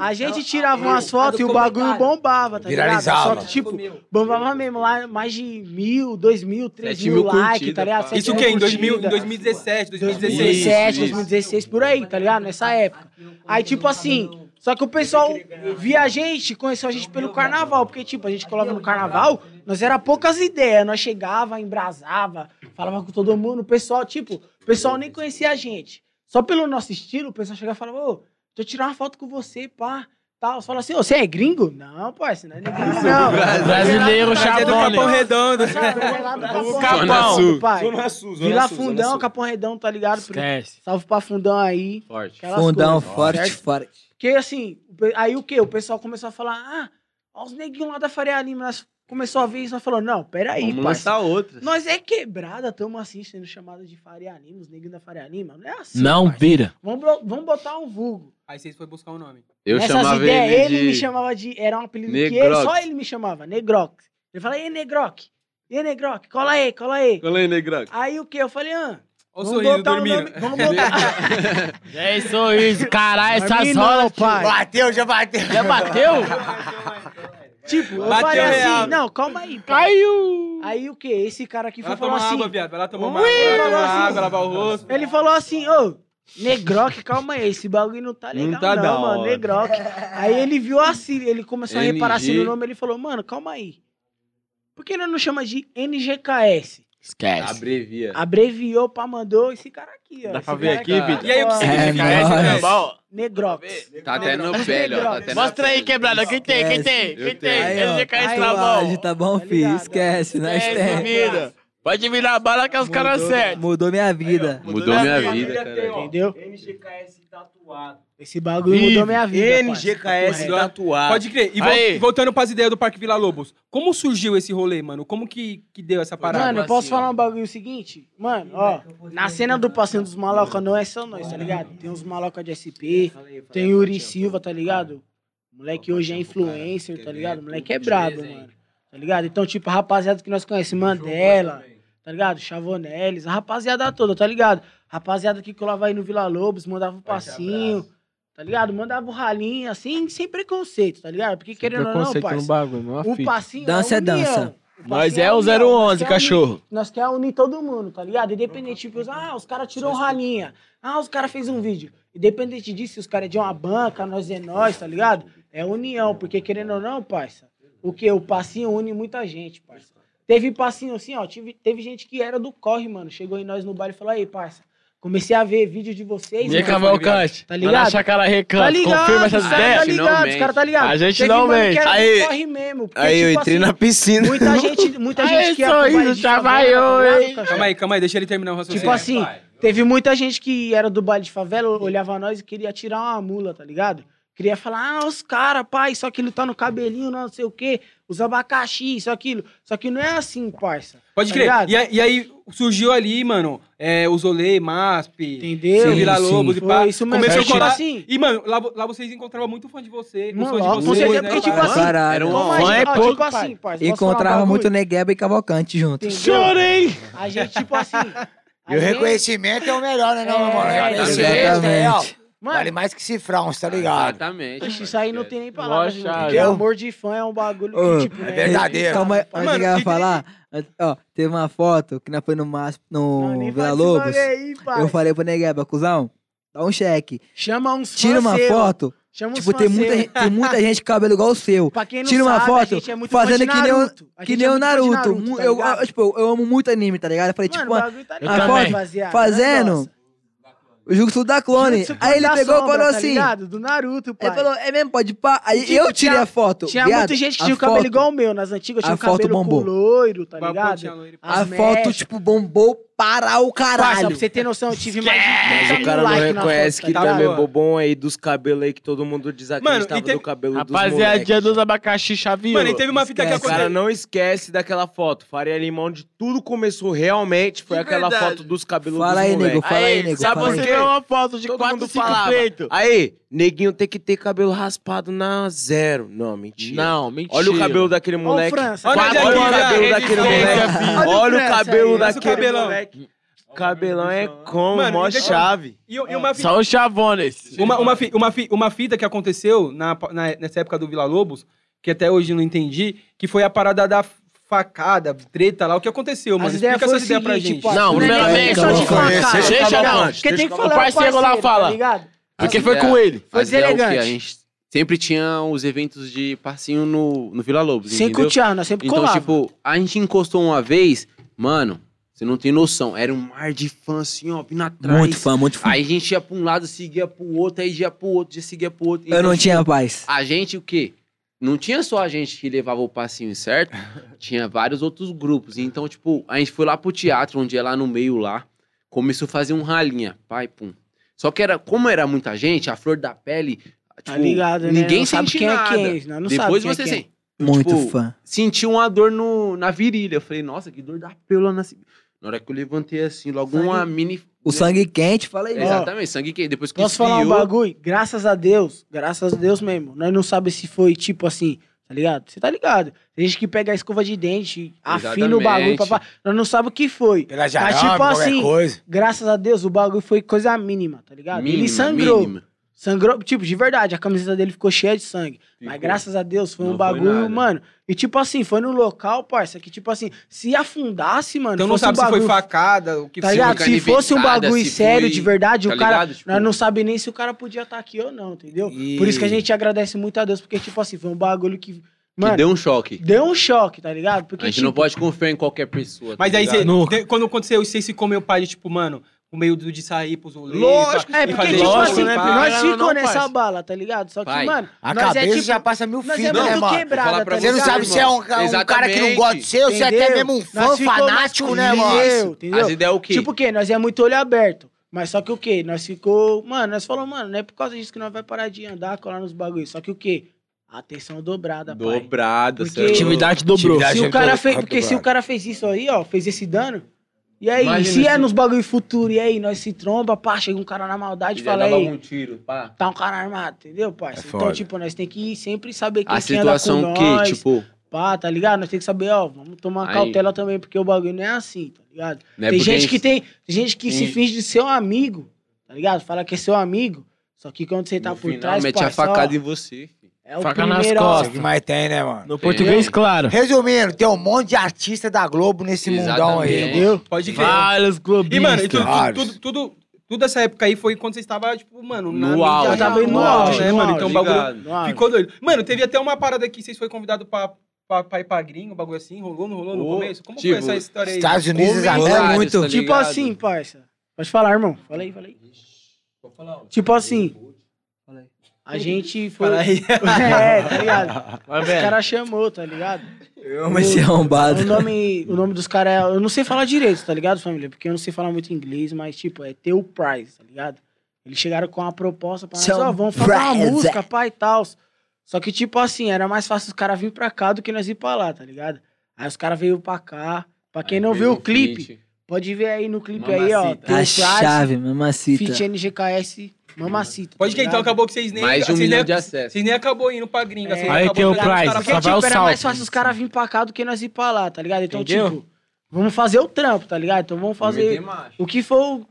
A gente tirava umas fotos e o bagulho bombava, tá ligado? Viralizava. Só que, tipo, bombava mesmo lá mais de mil, dois mil, três mil mil likes, tá ligado? Sete Isso o mil quê? Em 2000, em curtidas. 2017, 2016. 2017, Isso, 2016, por aí, tá ligado? Nessa época. Aí, tipo assim, só que o pessoal via a gente, conheceu a gente pelo carnaval, porque, tipo, a gente colava no carnaval, nós era poucas ideias, nós chegava, embrasava, falava com todo mundo, o pessoal, tipo, o pessoal nem conhecia a gente. Só pelo nosso estilo, o pessoal chegava e falava, ô, deixa eu tirar uma foto com você, pá. Tal. Você fala assim, ô, você é gringo? Não, parceiro, não é gringo, não. Brasileiro, Mas é do Chabone. Capão Redondo. Capão Capão. Redondo, Sul. pai. Zona Sul, Zona Vila Sul, Fundão, Sul. Capão Redondo, tá ligado? Esquece. Salve pra Fundão aí. Forte. aquelas Fundão, coisas, forte, certo? forte. Porque assim, aí o que? O pessoal começou a falar, ah, ó os neguinhos lá da Faria Lima. Nós começou a ver isso, nós falou, não, peraí, Vamos parça. lançar outras. Nós é quebrada, estamos assim, sendo chamados de Faria Lima, os neguinhos da Faria Lima. Não é assim. Não parça. vira. Vamos, vamos botar um vulgo. Aí vocês foram buscar o nome. Eu Nessas chamava ideias, ele, ele, de... me chamava de. Era um apelido que ele, Negrox. só ele me chamava, Negrox. Ele falava, ei, Negrox. E aí, Negrox, cola aí, cola aí. Cola aí, Negrão. Aí o que? Eu falei, ah, Olha o vamos sorriso botar um dormindo. nome. Vamos botar. É sorriso, caralho, essas horas, pai. Bateu, já bateu. Já bateu? tipo, eu Bateu falei assim, real. não, calma aí. pai. Caiu. Aí o que? Esse cara aqui Vai lá foi falar tomar assim. água, viado. Vai lá tomar uma água, vai lá falou tomar assim. água, lavar o rosto. Ele falou assim, ô, Negroc, calma aí, esse bagulho não tá legal, não, tá da mano, hora. Negroc. Aí ele viu assim, ele começou a reparar assim NG. no nome, ele falou, mano, calma aí. Por que nós não chama de NGKS? Esquece. Abrevia. Abreviou pra mandou esse cara aqui, ó. Dá Esse pra ver aqui, ó. Vitor? E aí, o que Ó, significa É esse negócio? Negrox. Tá até no pele, ó. Tá Mostra aí, quebrada. Quem tem? Quem tem? Quem tem? Aí, ó. Aí, tá bom. tá bom, Tá filho? Esquece, nós Esquece, tem. vida. Pode virar bala que é os caras certos. Mudou minha vida. Mudou minha Família vida, tem, cara. ó, Entendeu? NGKS tatuado. Esse bagulho Vive. mudou minha vida. NGKS tatuado. Pode crer. E Aí. voltando pras ideias do Parque Vila Lobos. Como surgiu esse rolê, mano? Como que, que deu essa parada? Mano, eu assim, posso falar ó. um bagulho seguinte? Mano, ó, na cena do passeio dos malocas não é só nós, tá ligado? Tem uns malocas de SP, tem o Uri Silva, tá ligado? Moleque hoje é influencer, tá ligado? Moleque é brabo, mano. Tá ligado? Então, tipo, a rapaziada que nós conhecemos, Mandela, tá ligado? Chavonelis, a rapaziada toda, tá ligado? Rapaziada que colava aí no Vila Lobos, mandava o passinho, tá ligado? Mandava o ralinho, assim, sem preconceito, tá ligado? Porque querendo ou não, no parça, bagulho, o passinho Dança é dança. Nós passinho é o união, nós 011, quer unir- cachorro. nós quer unir todo mundo, tá ligado? Independente, tipo, ah, os caras tirou um ralinha. Ah, os caras fez um vídeo. Independente disso, se os caras é de uma banca, nós é nós, tá ligado? É união, porque querendo ou não, parça, o que? O passinho une muita gente, parça. Teve passinho assim, ó, tive, teve gente que era do corre, mano. Chegou em nós no baile e falou, aí, parça, comecei a ver vídeo de vocês, mano. Cavalcante. Tá ligado? na Chácara Tá Recanto. ligado, Confirma essas os caras tá ideias. Não ligado, os caras tá ligado. A gente Teve não mente. era Aí- corre mesmo. porque, Aí eu tipo entrei assim, na piscina. Muita gente, muita Aí, gente que ia pro baile de favela, vai, tá? Calma aí, calma aí. Deixa ele terminar o raciocínio. Tipo assim, teve muita gente que era do baile de favela, olhava nós e queria tirar uma mula, tá ligado? Queria falar, ah, os caras, pai, isso aquilo tá no cabelinho, não sei o quê, os abacaxi, isso aquilo. Só que não é assim, parça. Pode tá crer. E, aí- e aí surgiu ali, mano, é, os Olê, MASP, Entendeu? Sim, Vila Lobos e pá. Isso mesmo. Começou a Tipo colar. assim- E, mano, lá, lá vocês encontravam muito fã de você. Mano, fã de certeza, né? porque, tipo assim, Caralho. Era um Fã é pouco, tipo assim, parça. Encontrava muito Negueba e Cavalcante junto. Entendeu? Chorei. A gente, tipo assim. E o reconhecimento é o melhor, né, não, É, mano? Exatamente. é, ó. Mano, Vale mais que cifrões, tá ligado? Exatamente. Ixi, isso aí não tem nem chave. Porque amor de fã é um bagulho que, tipo, é né, verdadeiro. Calma aí, Mano, que eu ia falar, ó, teve uma foto que nós foi no MASP, Não, no Vila Lobos. aí. Eu falei pro Negueba, cuzão, dá um cheque. Chama uns Tira uma seu. foto. Chama Tipo, tem muita, gente- tem muita gente com cabelo igual o seu. Pra quem não Tira uma sabe, a foto gente é fazendo que nem o- Naruto. Que nem é o de Naruto. tá eu, eu, tipo, eu, amo muito anime, tá ligado? Eu falei, Mano, tipo, o uma- tá também. rapaziada. Fazendo. O Jutsu da Clone. Jutsu Aí ele pegou e Sombra, falou tá assim. ligado? Do Naruto, pai. Ele falou, é mesmo, pode pá. Aí Tipo, eu tirei tinha- a foto. Tinha viado, muita gente que a tinha o cabelo foto- igual o meu. Nas antigas tinha a o cabelo foto bombou. com loiro, tá ligado? tinha loiro. A As foto, tipo, bombou para o Parça, caralho. pra você ter noção, eu tive mais de Mas 30 o cara não reconhece que tá também Boa. bobão aí dos cabelos aí que todo mundo desacreditava Mano, e tem- do cabelo dos Rapaziadinha moleques. dos abacaxi chaveou. Mano, e teve uma fita que Esquece. O cara aconteceu. não esquece daquela foto. Faria Limão de tudo começou realmente foi De aquela verdade. foto dos cabelos Fala dos aí, moleques. nego, fala aí, nego. sabe fala por aí. Você quê? vê uma foto de Todo 4, mundo 5 falava. peitos. Aí, neguinho tem que ter cabelo raspado na zero. Não, mentira. Não, mentira. Olha o cabelo daquele moleque. França. Olha Olha, é o cabelo daquele moleque. Olha o cabelo aí, olha o daquele cabelão. Moleque. Cabelão é como? Mano, Mó e deixa- chave. E, e uma, fita, Só os chavones. uma, uma, fi- uma, fi- uma fita que aconteceu na, na- nessa época do Vila Lobos, que até hoje eu não entendi, que foi a parada da facada, treta lá. O que aconteceu, mano? As ideias Explica foram essa ideia pra seguinte, gente. pai, Não, não é primeiramente, nem questão de facada. deixa não. Porque tem que falar O parceiro lá fala. Tá ligado? Porque foi com ele. Foi Mas é o que deselegante. a gente sempre tinha os eventos de passinho no, no Vila Lobos, Sem entendeu? cutear, nós sempre Então, colava. tipo, a gente encostou uma vez, mano, Você não tem noção. Era um mar de fã assim, ó, vindo atrás. Muito fã, muito fã. Aí a gente ia pra um lado, seguia pro outro, aí ia pro outro, já seguia pro outro. Eu não tinha paz. A gente, o quê? Não tinha só a gente que levava o passinho, certo? tinha vários outros grupos. Então, tipo, a gente foi lá pro teatro, onde é lá no meio lá. Começou a fazer um ralinha. Pai, pum. Só que era, como era muita gente, a flor da pele. Tá tipo, ligado, né? Ninguém sente quem é nada. quem, nós não Depois sabe você quem é sente. Muito tipo, fã. Senti uma dor no, na virilha. Eu falei, nossa, que dor da pílula na. Na hora que eu levantei assim, logo Sangue- uma mini. O sangue quente, fala aí. Exatamente, sangue quente. Depois que Posso falar um esfriou, bagulho? Graças a Deus, graças a Deus mesmo. Nós não sabemos se foi tipo assim, tá ligado? Você tá ligado? Tem gente que pega a escova de dente, afina o bagulho, Exatamente. papá. Nós não sabemos o que foi. Pela Mas jarama, tipo qualquer assim, coisa. graças a Deus, o bagulho foi coisa mínima, tá ligado? Ele mínima, sangrou. mínima. Sangrou, tipo, de verdade, a camiseta dele ficou cheia de sangue. Mas Ficou. graças a Deus foi Não um foi bagulho, nada. mano. E tipo assim, foi no local, parça, que tipo assim, se afundasse, mano, Então não sabe um se foi bagulho, facada, o que Tá foi. ligado? Se fosse um bagulho sério, foi- de verdade, tá o cara. ligado? Tipo- Nós não sabe nem se o cara podia estar aqui ou não, entendeu? E- Por isso que a gente agradece muito a Deus, porque, tipo assim, foi um bagulho que. Que Mano, deu deu... um choque. um choque, tá ligado? Porque, A gente tipo, não pode confiar em qualquer pessoa. Mas tá aí, de- quando aconteceu isso, vocês se comeu pai de tipo, mano, com meio do- de sair pros rolês. Lógico, pra- É, porque, fazer tipo show, assim, pá. nós Não, não, nessa parça. bala, tá ligado? Só que, Pai, mano, A nós cabeça é tipo. já passa mil Nós é fios, né, muito mano? Quebrada, tá Você não sabe se é um, um cara que não gosta de você ou se é até mesmo um fã ficou fanático, né, mano? Entendeu? As ideias é o quê? Tipo o quê? Nós é muito olho aberto. Mas só que o quê? Nós ficou. Mano, nós falamos, mano, não é por causa disso que nós vai parar de andar, colar nos bagulhos. Só que o quê? Atenção dobrada, pai. Dobrada, Porque- é. Atividade dobrou. Atividade- Se o cara dobrada, fez, porque se dobrada. o cara fez isso aí, ó, fez esse dano. E aí, Imagina se é se- nos bagulho futuro, e aí, nós se tromba, pá, chega um cara na maldade e fala aí, um tiro, pá. tá um cara armado, entendeu, parça? É então, foda. tipo, nós tem que sempre saber quem A que anda com situação que, nós, tipo, pá, tá ligado? Nós tem que saber, ó, vamos tomar Aí- cautela também, porque o bagulho não é assim, tá ligado? não é tem gente que tem, tem gente que se finge de ser um amigo, tá ligado? Fala que é seu amigo, só que quando você tá no por final, trás, mete a ó, facada em você. É o Faca nas primeiro, Isso costas. que mais tem, né, mano? No português, claro. Resumindo, tem um monte de artista da Globo nesse mundão aí, Exatamente. entendeu? Pode crer. Vários globistas. E, mano, e tudo, Vários. tudo, tudo, tudo essa época aí foi quando você estava, tipo, mano, na No auge. Já tava no auge, né, no mano? Então o bagulho ficou doido. Mano, teve até uma parada que vocês foram convidados pra, pra, pra ir pra gringo, um bagulho assim, rolou, não rolou no começo? Como tipo, foi essa história aí? Estados Unidos América. vários, muito. tá Tipo assim, parça. Pode falar, irmão. Fala aí, fala aí. Tipo assim. A gente foi. Fala aí. é, tá ligado? Os caras chamou, tá ligado? Eu amo esse arrombado. O nome, o nome dos caras é. Eu não sei falar direito, tá ligado, família? Porque eu não sei falar muito inglês, mas, tipo, é Teu Prize, tá ligado? Eles chegaram com uma proposta pra nós, Seu ó, vamos fazer uma música, pai e tal. Só que, tipo assim, era mais fácil os caras virem pra cá do que nós ir pra lá, tá ligado? Aí os caras veio pra cá. Pra quem Aí não viu o clipe, pode ver aí no clipe aí, ó. Mamacita. Teu A Prize, chave, mamacita. Feat NGKS, Mamacita. Pode tá que então acabou que vocês nem. Mais de um vocês milhão nem, de acessos. Vocês nem acabou indo pra gringa. É. vocês Aí tem o Price, só vai o tipo, era salto. mais fácil os caras virem pra cá do que nós ir pra lá, tá ligado? Então, Entendeu? tipo, vamos fazer o trampo, tá ligado? Então vamos fazer. O que for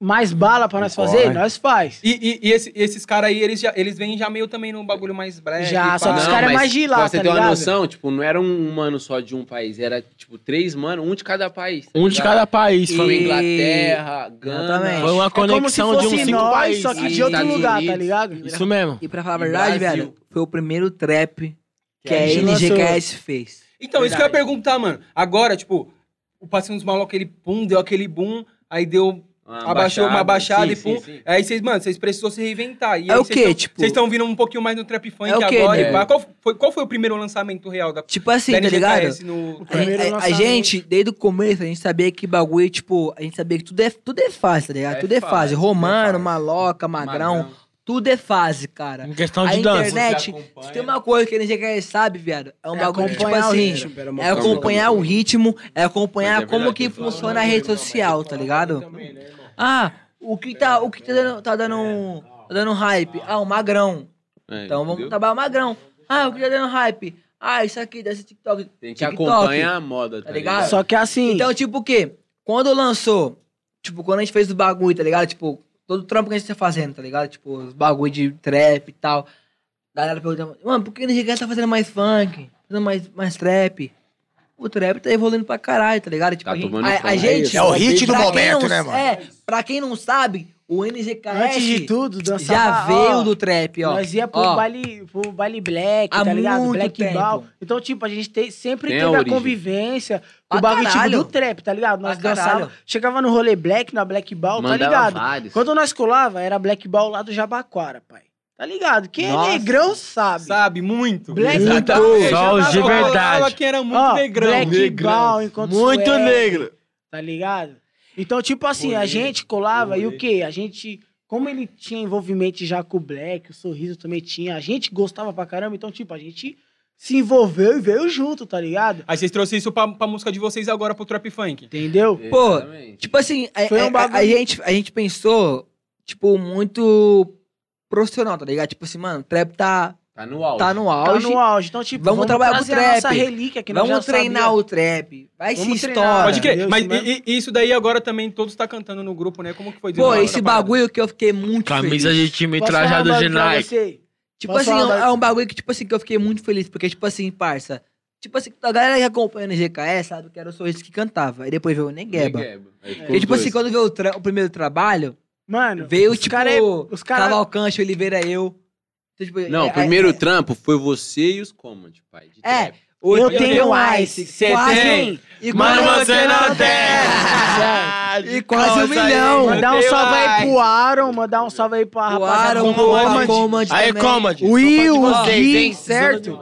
mais bala pra nós fazer, nós faz. E, e, e esse- esses caras aí, eles, já, eles vêm já meio também num bagulho mais breve. Já, só que os caras é mas mais de lá, Pra você tá ter uma ligado? noção, tipo, não era um mano só de um país, era tipo três mano, um de cada país. tá Um de ligado? cada país. E- Foi Foi, Inglaterra, Gana. Exatamente. foi uma É como se conexão de fosse uns cinco nós, países. só que de E outro Estados lugar, tá Unidos. ligado? Isso mesmo. E pra falar a E verdade, Brasil. velho, foi o primeiro trap que a a gente NGKS fez. Então, isso que eu ia Verdade. perguntar, mano. Agora, tipo, o passinho dos malucos, aquele pum, deu aquele boom, aí deu. Uma abaixou uma baixada sim, e pum. sim, sim. Aí vocês, mano, vocês precisam se reinventar. E É aí o vocês quê, tão- tipo- Vocês estão vindo um pouquinho mais no trap funk É o quê, agora. né? e pá. Qual, foi, qual foi o primeiro lançamento real da Tipo assim, da tá ligado? No O primeiro A- a, a gente, desde o começo, a gente sabia que bagulho, tipo, a gente sabia que tudo é, tudo é fase, tá ligado? É tudo é tudo é Romano, fase. maloca, magrão, tudo é fase, cara. Em questão A de dança. internet, se tem uma coisa que a NGKS sabe, viado, é um É bagulho que, tipo acompanhar o assim, ritmo, é acompanhar o ritmo, é acompanhar é como que que funciona a rede social, tá ligado? Ah, o que tá, o que tá dando, tá dando, tá dando hype? Ah, o magrão. É, Então vamos entendeu? trabalhar o magrão. Ah, o que tá dando hype? Ah, isso aqui desse TikTok. Tem que TikTok. acompanhar a moda, tá, Tá ligado? ligado? Só que assim. Então, tipo o quê? Quando lançou, tipo, quando a gente fez o bagulho, tá ligado? Tipo, todo o trampo que a gente tá fazendo, tá ligado? Tipo, os bagulho de trap e tal. A galera perguntando, mano, por que o NGK tá fazendo mais funk? Fazendo mais, mais trap? O trap tá evoluindo pra caralho, tá ligado? Tipo, Tá a, gente, tomando a, a gente... É o hit do momento, não- né, mano? É, pra quem não sabe, o NGKS Antes de tudo, dançava... já ó, veio do trap, ó. Nós ia pro, Ó. baile, pro baile black, tá ligado? Black tempo. Ball. Então, tipo, a gente te- sempre Tem a teve a, origem. convivência Pra do bagulho tipo, do trap, tá ligado? Nós caralho. chegava no rolê black, na Black Ball, tá Mandava ligado? vários. Quando nós colava, era Black Ball lá do Jabaquara, pai. Tá ligado? Quem Nossa. é negrão sabe. Sabe, muito. Black. Ball. Só os de verdade. que era muito Ó, negrão. Black Negrão. Ball, enquanto Muito Suede, negro. Tá ligado? Então, tipo assim, a gente colava e o quê? A gente, como ele tinha envolvimento já com o Black, o Sorriso também tinha, a gente gostava pra caramba, então, tipo, a gente se envolveu e veio junto, tá ligado? Aí vocês trouxeram isso pra, pra música de vocês agora, pro trap funk. Entendeu? Pô, Exatamente. Tipo assim, a, Foi um a- a- bagulho- a gente, a gente pensou, tipo, muito profissional, tá ligado? Tipo assim, mano, o trap tá, Tá no auge. tá no Tá auge. no auge. Então, tipo, Vamos trabalhar com trazer trap. nossa relíquia que Vamos já treinar sabia. o trap. Vai se Vamos treinar, história. Pode crer. Deus, Mas e- e- isso daí agora também todos tá cantando no grupo, né? Como que foi Pô, esse essa parada? bagulho que eu fiquei muito Camisa feliz. de time Posso trajado de bagulho Nike. Tipo Posso assim, falar é um bagulho que, tipo assim, que eu fiquei muito feliz. Porque, tipo assim, parça. Tipo assim, a galera que acompanha no GKS sabe que era o Sorriso que cantava. Aí depois veio o Negueba. Negueba. Porque, os tipo assim, dois. quando veio o, o primeiro trabalho, Mano, veio, os tipo, cara é- os cara... Cavalcante, Oliveira, eu. Então, tipo, Não, é- o primeiro é- trampo foi você e os Command, pai. de É, trap. o Eu tenho Ice. Cê quase, tem? E quase- você não tem! E quase um milhão. Mandar um salve aí pro Aaron, mandar um salve aí pra O rapaziada Aaron, Comand. Comand Aí. O Will, Gui, certo?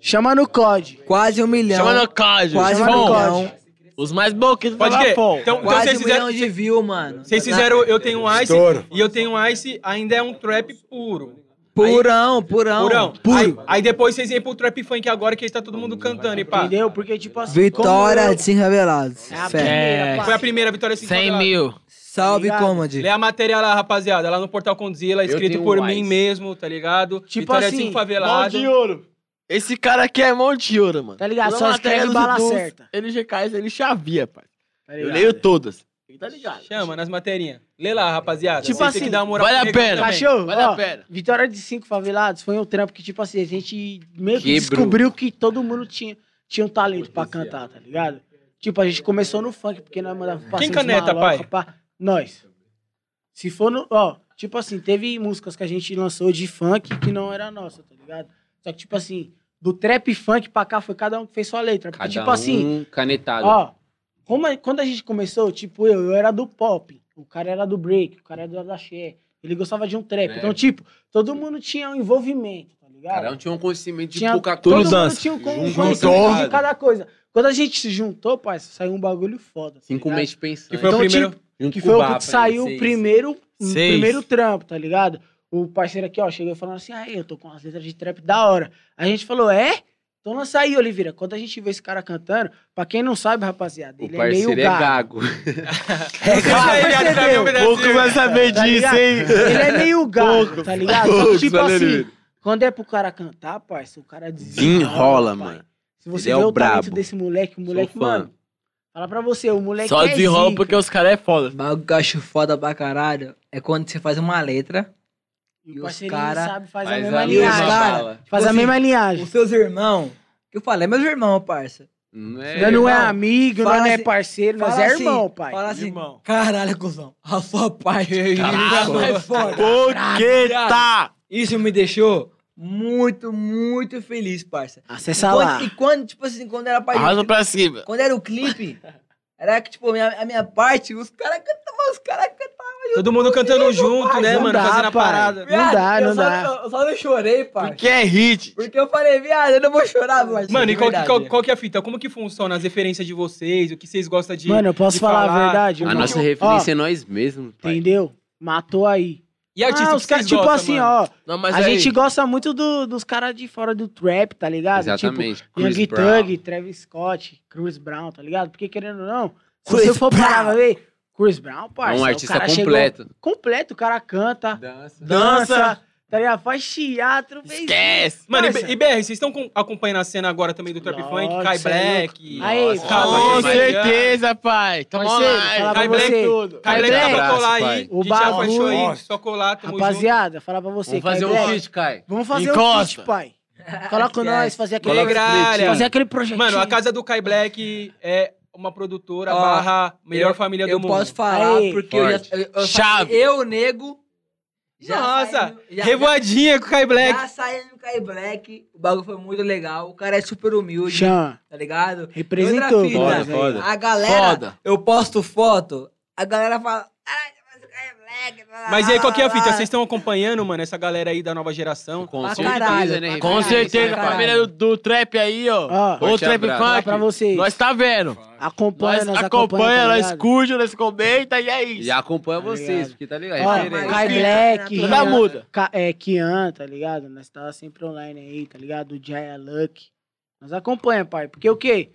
Chama no COD. Quase um milhão. Chama no código. Quase um milhão. Os mais boquitos Pode crer. Então, então Quase vocês um fizeram... milhão de view, mano. Vocês fizeram Eu Tenho um Ice Estouro. e Eu Tenho um Ice ainda é um trap puro. Purão, purão. Purão. Puro. Aí, aí depois vocês vêm pro trap funk agora que está todo mundo cantando e pá. Entendeu? Porque, tipo assim. Vitória como de Sim Revelados. É a primeira, Foi a primeira vitória assim. 100 mil. Salve, Ligado? Comand. Lê a matéria lá, rapaziada, lá no Portal Condzilla, escrito por um mim mesmo, tá ligado? Tipo Vitória assim, de Cinco Mão Favelado. de ouro. Esse cara aqui é mão de ouro, mano. Tá ligado? Toda Só escreve bala dos certa. LGKs, ele chavia, pai. Tá Eu leio todas. Tá ligado? Chama nas materinhas. Lê lá, rapaziada. Tipo assim, que dar uma moral vale a pena. Cachorro, Vale ó, a pena. Vitória de Cinco Favelados foi um trampo que, tipo assim, a gente meio que Quebrou. descobriu que todo mundo tinha, tinha um talento pra cantar, tá ligado? Tipo, a gente começou no funk, porque nós mandava pra Quem caneta, maloca, pai? pá. Nós. Se for no. Ó, tipo assim, teve músicas que a gente lançou de funk que não era nossa, tá ligado? Só que, tipo assim, do trap funk pra cá foi cada um que fez sua letra. Porque, Cada tipo assim, um canetado. Ó, como a- quando a gente começou, tipo, eu, eu era do pop, o cara era do break, o cara era do axé, ele gostava de um trap. É. Então, tipo, todo mundo tinha um envolvimento, tá ligado? Cada um tinha um conhecimento de tinha, pouca todo coisa. Tudo mundo tinha um Juntou. conhecimento de cada coisa. Quando a gente se juntou, pai, saiu um bagulho foda. tá Cinco meses pensando. Que foi Então, o primeiro. tipo, que foi o que saiu seis. o primeiro, o primeiro trampo, tá ligado? O parceiro aqui, ó, chegou falando assim, aí, eu tô com umas letras de trap da hora. A gente falou, é? Então lança aí, Oliveira. Quando a gente vê esse cara cantando, pra quem não sabe, rapaziada, O ele é meio parceiro é gago. gago. É gago. Poucos vai saber Tá disso, ligado? hein? Ele é meio gago, tá ligado? Só que, poucos, tipo assim, quando é pro cara cantar, parça, o cara Desenrola, pai. mano. Se você Ele é vê o o talento brabo. desse moleque, o moleque, mano, fala pra você, o moleque Só é desenrola zica. porque os caras é foda. Bagulho que eu acho foda pra caralho é quando você faz uma letra E E o os parceirinho cara sabe, faz, a Faz mesma a linhagem. mesma cara, bala. Faz a assim, mesma linhagem. os seus irmãos. Que eu falei, é meus irmãos, parça. Não Nós não é amigo, fala não é assim- parceiro, Fala é assim, irmão, pai. Fala assim, Irmão. caralho, cuzão, a sua parte Caralho. mais foda. Boqueta! Isso me deixou muito, muito feliz, parça. Acessa e quando, lá. E quando, tipo assim, quando era parte Arrasa pra cima. Quando era o clipe, era que, tipo, a minha, a minha parte, os caras cantavam, os caras cantavam. Todo mundo cantando junto, né, não mano? dá, Fazendo a pai. parada. Não dá, eu não só, dá. Eu, eu só não chorei, pai. Porque é hit. Porque eu falei, viado, eu não vou chorar, mas. Mano, e qual, que- qual, qual que é a fita? Como que funciona as referências de vocês? O que vocês gostam de. Mano, eu posso falar, falar. a verdade? A nossa Ó, referência é nós mesmos, pai. Entendeu? Matou aí. E artista ah, os caras, tipo gostam, assim, mano? ó. Não, mas a aí, gente gosta muito do- dos caras de fora do trap, tá ligado? Exatamente. Tipo, Young Brown. Thug, Travis Scott, Chris Brown, tá ligado? Porque querendo ou não, se Chris você for parar pra ver, Chris Brown, É parça, um o artista cara chegou completo. completo, o cara canta, Dança. dança, tá ligado? Faz teatro, fez... Esquece. Mano, e, e BR, vocês estão com- acompanhando a cena agora também do Trap Funk? Kai é Black. Aí, Kai Com certeza, pai. Tamo pra Kai Black tudo. Kai Kai Black dá Black. pra colar aí. O bagulho- aí, só colar, tamo junto. Rapaziada, falar pra você, Vamos fazer Kai um feat, Kai. Vamos fazer um Encosta. feat, pai. Esquece. nós, fazer aquele, fazer aquele projetinho. Mano, a casa do Kai Black é uma produtora Ó, barra melhor eu- família do Eu mundo. posso falar, Aí, porque eu já. forte. Eu, eu, Chave. eu, nego. já Nossa, já- revoadinha com o Kai Black. Já saímos no Kai Black, o bagulho foi muito legal. O cara é super humilde, Chama. tá ligado? Representou. Outra fita, velho. foda. A galera, Foda. eu posto foto, a galera fala. "Ai, mas o Kai Black. blá, blá, Mas e aí, qual que é a fita? blá." Vocês estão acompanhando, mano, essa galera aí da nova geração? Com certeza, caralho, né? Com certeza, a família do, do trap aí, ó. Ó, Ô, Forte trap funk. pra vocês. Nós tá vendo. Acompanha, Nós nós acompanha, tá nós curte, nós comenta e é E isso. acompanha vocês, ligado? porque tá ligado? Ó, Referência. Kai Black, Nada muda. É, Kian, tá ligado? Nós tava sempre online aí, tá ligado? O Jaya Luck. Nós acompanha, pai. Porque o quê?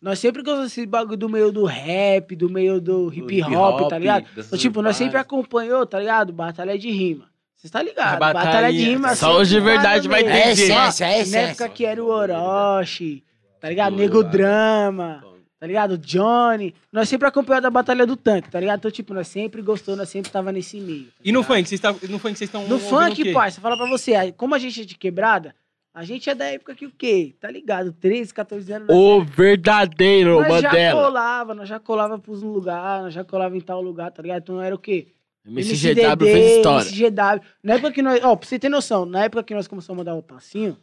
Nós sempre gostamos desse bagulho do meio do rap, do meio do hip hip hop, tá ligado? Então, tipo, nós sempre acompanhou, tá ligado? Batalha de rima. Vocês tá ligado? Batalha, batalha- de rima. Só os de verdade vai meio. É entender. essência, é Na época que era o Orochi, tá ligado? Nego. Drama, tá ligado? Johnny. Nós sempre acompanhamos a Batalha do Tanque, tá ligado? Então, tipo, nós sempre gostou, nós sempre tava nesse meio. tá E no funk, vocês tá, no funk vocês estão No funk, pai, se falar pra você, como a gente é de quebrada, a gente é da época que o quê? Tá ligado? 13, 14 anos. nós- O verdadeiro nós já Mandela. colava, nós já colava pros lugares, nós já colava em tal lugar, tá ligado? Então não era o quê? MCGW fez história. MCGW. Na época que nós. Ó, pra você ter noção, na época que nós começamos a mandar o passinho,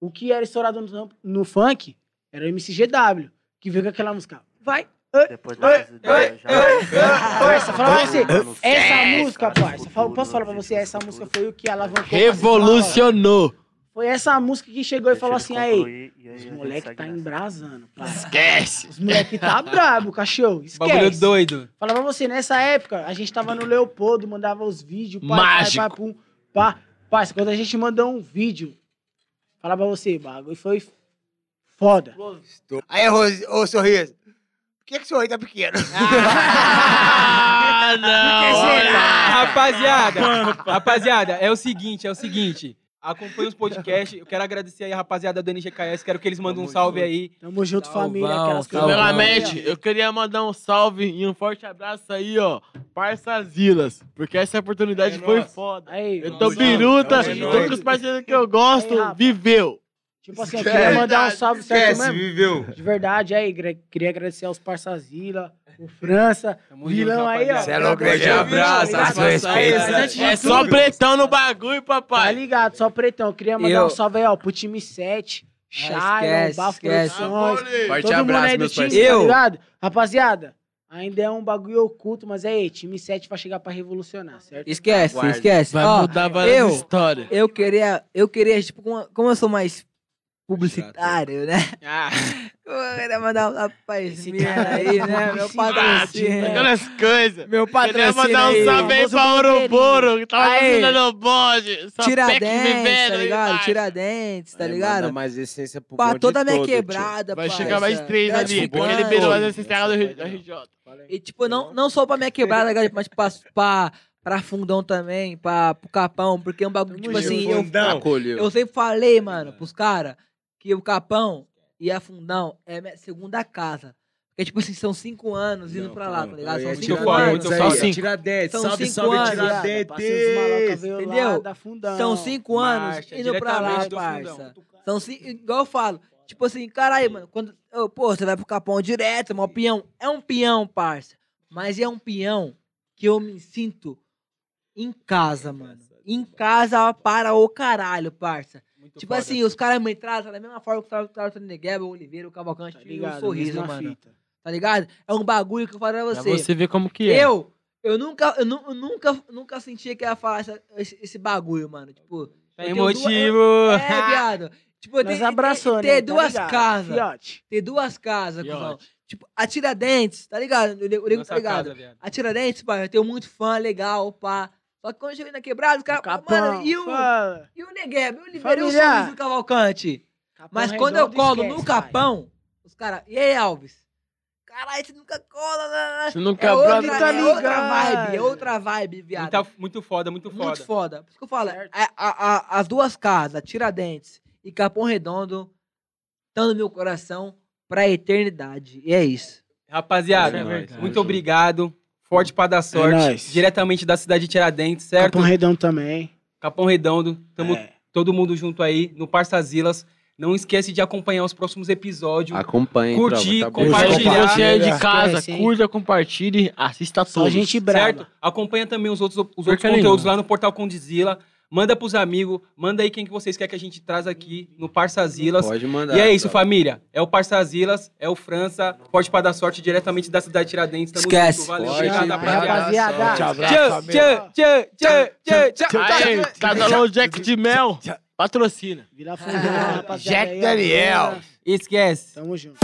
o que era estourado no, no funk era o MCGW, que veio com aquela música. Vai! Depois da já. Parça, fala pra você, essa música, parça, posso falar pra você, essa música foi o que alavancou. Revolucionou. Foi essa música que chegou e falou assim, Deixa ele aí, concluir, e aí a os moleque tá nessa. embrasando. pai. Esquece. Os moleque tá brabo, cachorro. Bagulho Esquece. doido. Fala pra você, nessa época, a gente tava no Leopoldo, mandava os vídeos, pá, Mágico. pá, pá, pum, pá. Quando a gente mandou um vídeo, fala pra você, bagulho foi foda. Aí, Rose, ô sorriso. Por que, que seu rei tá pequeno? Ah, não. Rapaziada, rapaziada, é o seguinte, é o seguinte. Acompanha os podcasts. Eu quero agradecer aí a rapaziada do NGKS. Quero que eles mandem um salve aí. Tamo junto, Salvão, família, aquelas. Primeiramente, eu queria mandar um salve e um forte abraço aí, ó. Parçazilas. Porque essa oportunidade É foi nóis. foda. Aí, Eu tô Nossa, biruta, é tô com os parceiros que eu gosto, Aí, viveu. tipo assim, eu queria mandar um salve certo Esquece, mesmo. viveu. De verdade, aí, queria agradecer aos Parçazila, o França, Tamo vilão junto, aí, ó. rapaziada. Cê é louco, Grande grande abraço, abraço, satisfação. respeito. É tudo, só pretão no bagulho, Tá papai. ligado, só pretão. Eu queria mandar Eu- um salve aí, ó, pro time 7, Shiloh, esquece, Bafo. Forte Todo mundo abraço, aí do meus time, parceiros. tá Eu- ligado? Rapaziada, ainda é um bagulho oculto, mas aí, time 7 vai chegar pra revolucionar, certo? Esquece, Guarda. esquece. Vai Ó, mudar várias eu- histórias. eu queria, eu queria, tipo, como, como eu sou mais publicitário, né? Ah, Eu queria mandar um cara aí, né? Meu patrocínio. Aquelas coisas. Meu Queria patrocínio mandar um salve aí pra. Ouroboro, que tava vindo no PEC Tiradentes, tá ligado? Tiradentes, tá ligado? mandar mais essência pro Pra toda a minha quebrada, Vai chegar mais três ali. Porque ele liberou as essenciais do RJ. E, tipo, não, não só pra minha quebrada, galera, mas pra, pra, pra fundão também, pra, pro capão, porque é um bagulho, tipo assim, eu, eu sempre falei, mano, pros caras, que o capão e a fundão é minha segunda casa. Porque, tipo assim, são cinco anos indo pra lá, tá ligado? São É cinco foda, anos. foda. aí, Só cinco. Tiradentes, São salve, cinco salve, anos, veio lá Entendeu? da fundão. São cinco anos Marcha, indo pra lá, parça. São cinco, igual eu falo, tipo assim, caralho, mano, quando, ô, pô, você vai pro capão direto, mano, peão, é um peão, parça. Mas é um peão que eu me sinto em casa, mano. Em casa para o caralho, parça. Muito Tipo foda. assim, os caras me tratam da mesma forma que trataram o Negueba, o Oliveira, o Cavalcante Tá e o ligado? Sorriso, mano. fita. Tá ligado? É um bagulho que eu falo pra Pra você. você ver como que é. Eu, eu nunca, eu, eu nunca, nunca senti que ia falar essa- esse, esse bagulho, mano. Tipo, Tá eu tenho duas- eu- É, viado. Tipo, Nós tem, abraçou, tem, né? ter Tá duas ligado? casas. Ter duas casas, cuzão. Tipo, a Tiradentes, tá ligado? O nego tá ligado? casa. A Tiradentes, pai, eu tenho muito fã, legal, pá. Só que quando eu cheguei na quebrada, os caras, Capão, mano, e o, fala. e o Negueba, e o Oliveira, e o. Sorriso do Cavalcante? Capão Mas quando eu colo esquece, no pai. capão, os caras, e aí, Alves? Caralho, você nunca cola, né? Você nunca É brota- outra, tá é outra vibe, é outra vibe, viado. Muita- muito foda, muito foda. Muito foda. Por isso que eu falo, a- a- a- as duas casas, Tiradentes e Capão Redondo, estão no meu coração pra eternidade. E é isso. Rapaziada, É muito obrigado. Forte pra dar sorte. nóis. Diretamente da cidade de Tiradentes, certo? Capão Redão também. Capão Redondo. Tamo É. todo mundo junto aí no Parçazilas. Não esquece de acompanhar os próximos episódios. Acompanha, Curtir, tá compartilhar. Você aí de casa, hein? curta, compartilhe, assista Só todos. gente brava. certo? Acompanha também os outros, os outros conteúdos nenhuma. lá no Portal Condizila. Manda pros amigos, manda aí quem que vocês querem que a gente traz aqui no Parçazilas. Pode mandar. E é isso, tropa. família. É o Parçazilas, é o França, Forte para dar sorte, diretamente da cidade de Tiradentes. Tamo Esquece. junto, valeu, Forte obrigado, rapaziada. Tchau, Tchau, tchau, tchau, tchau, tchau, tchau. Aí, Casalão Jack de Mel, patrocina. Vila Fundão, rapaziada. Jack. Daniel. Esquece. Tamo junto.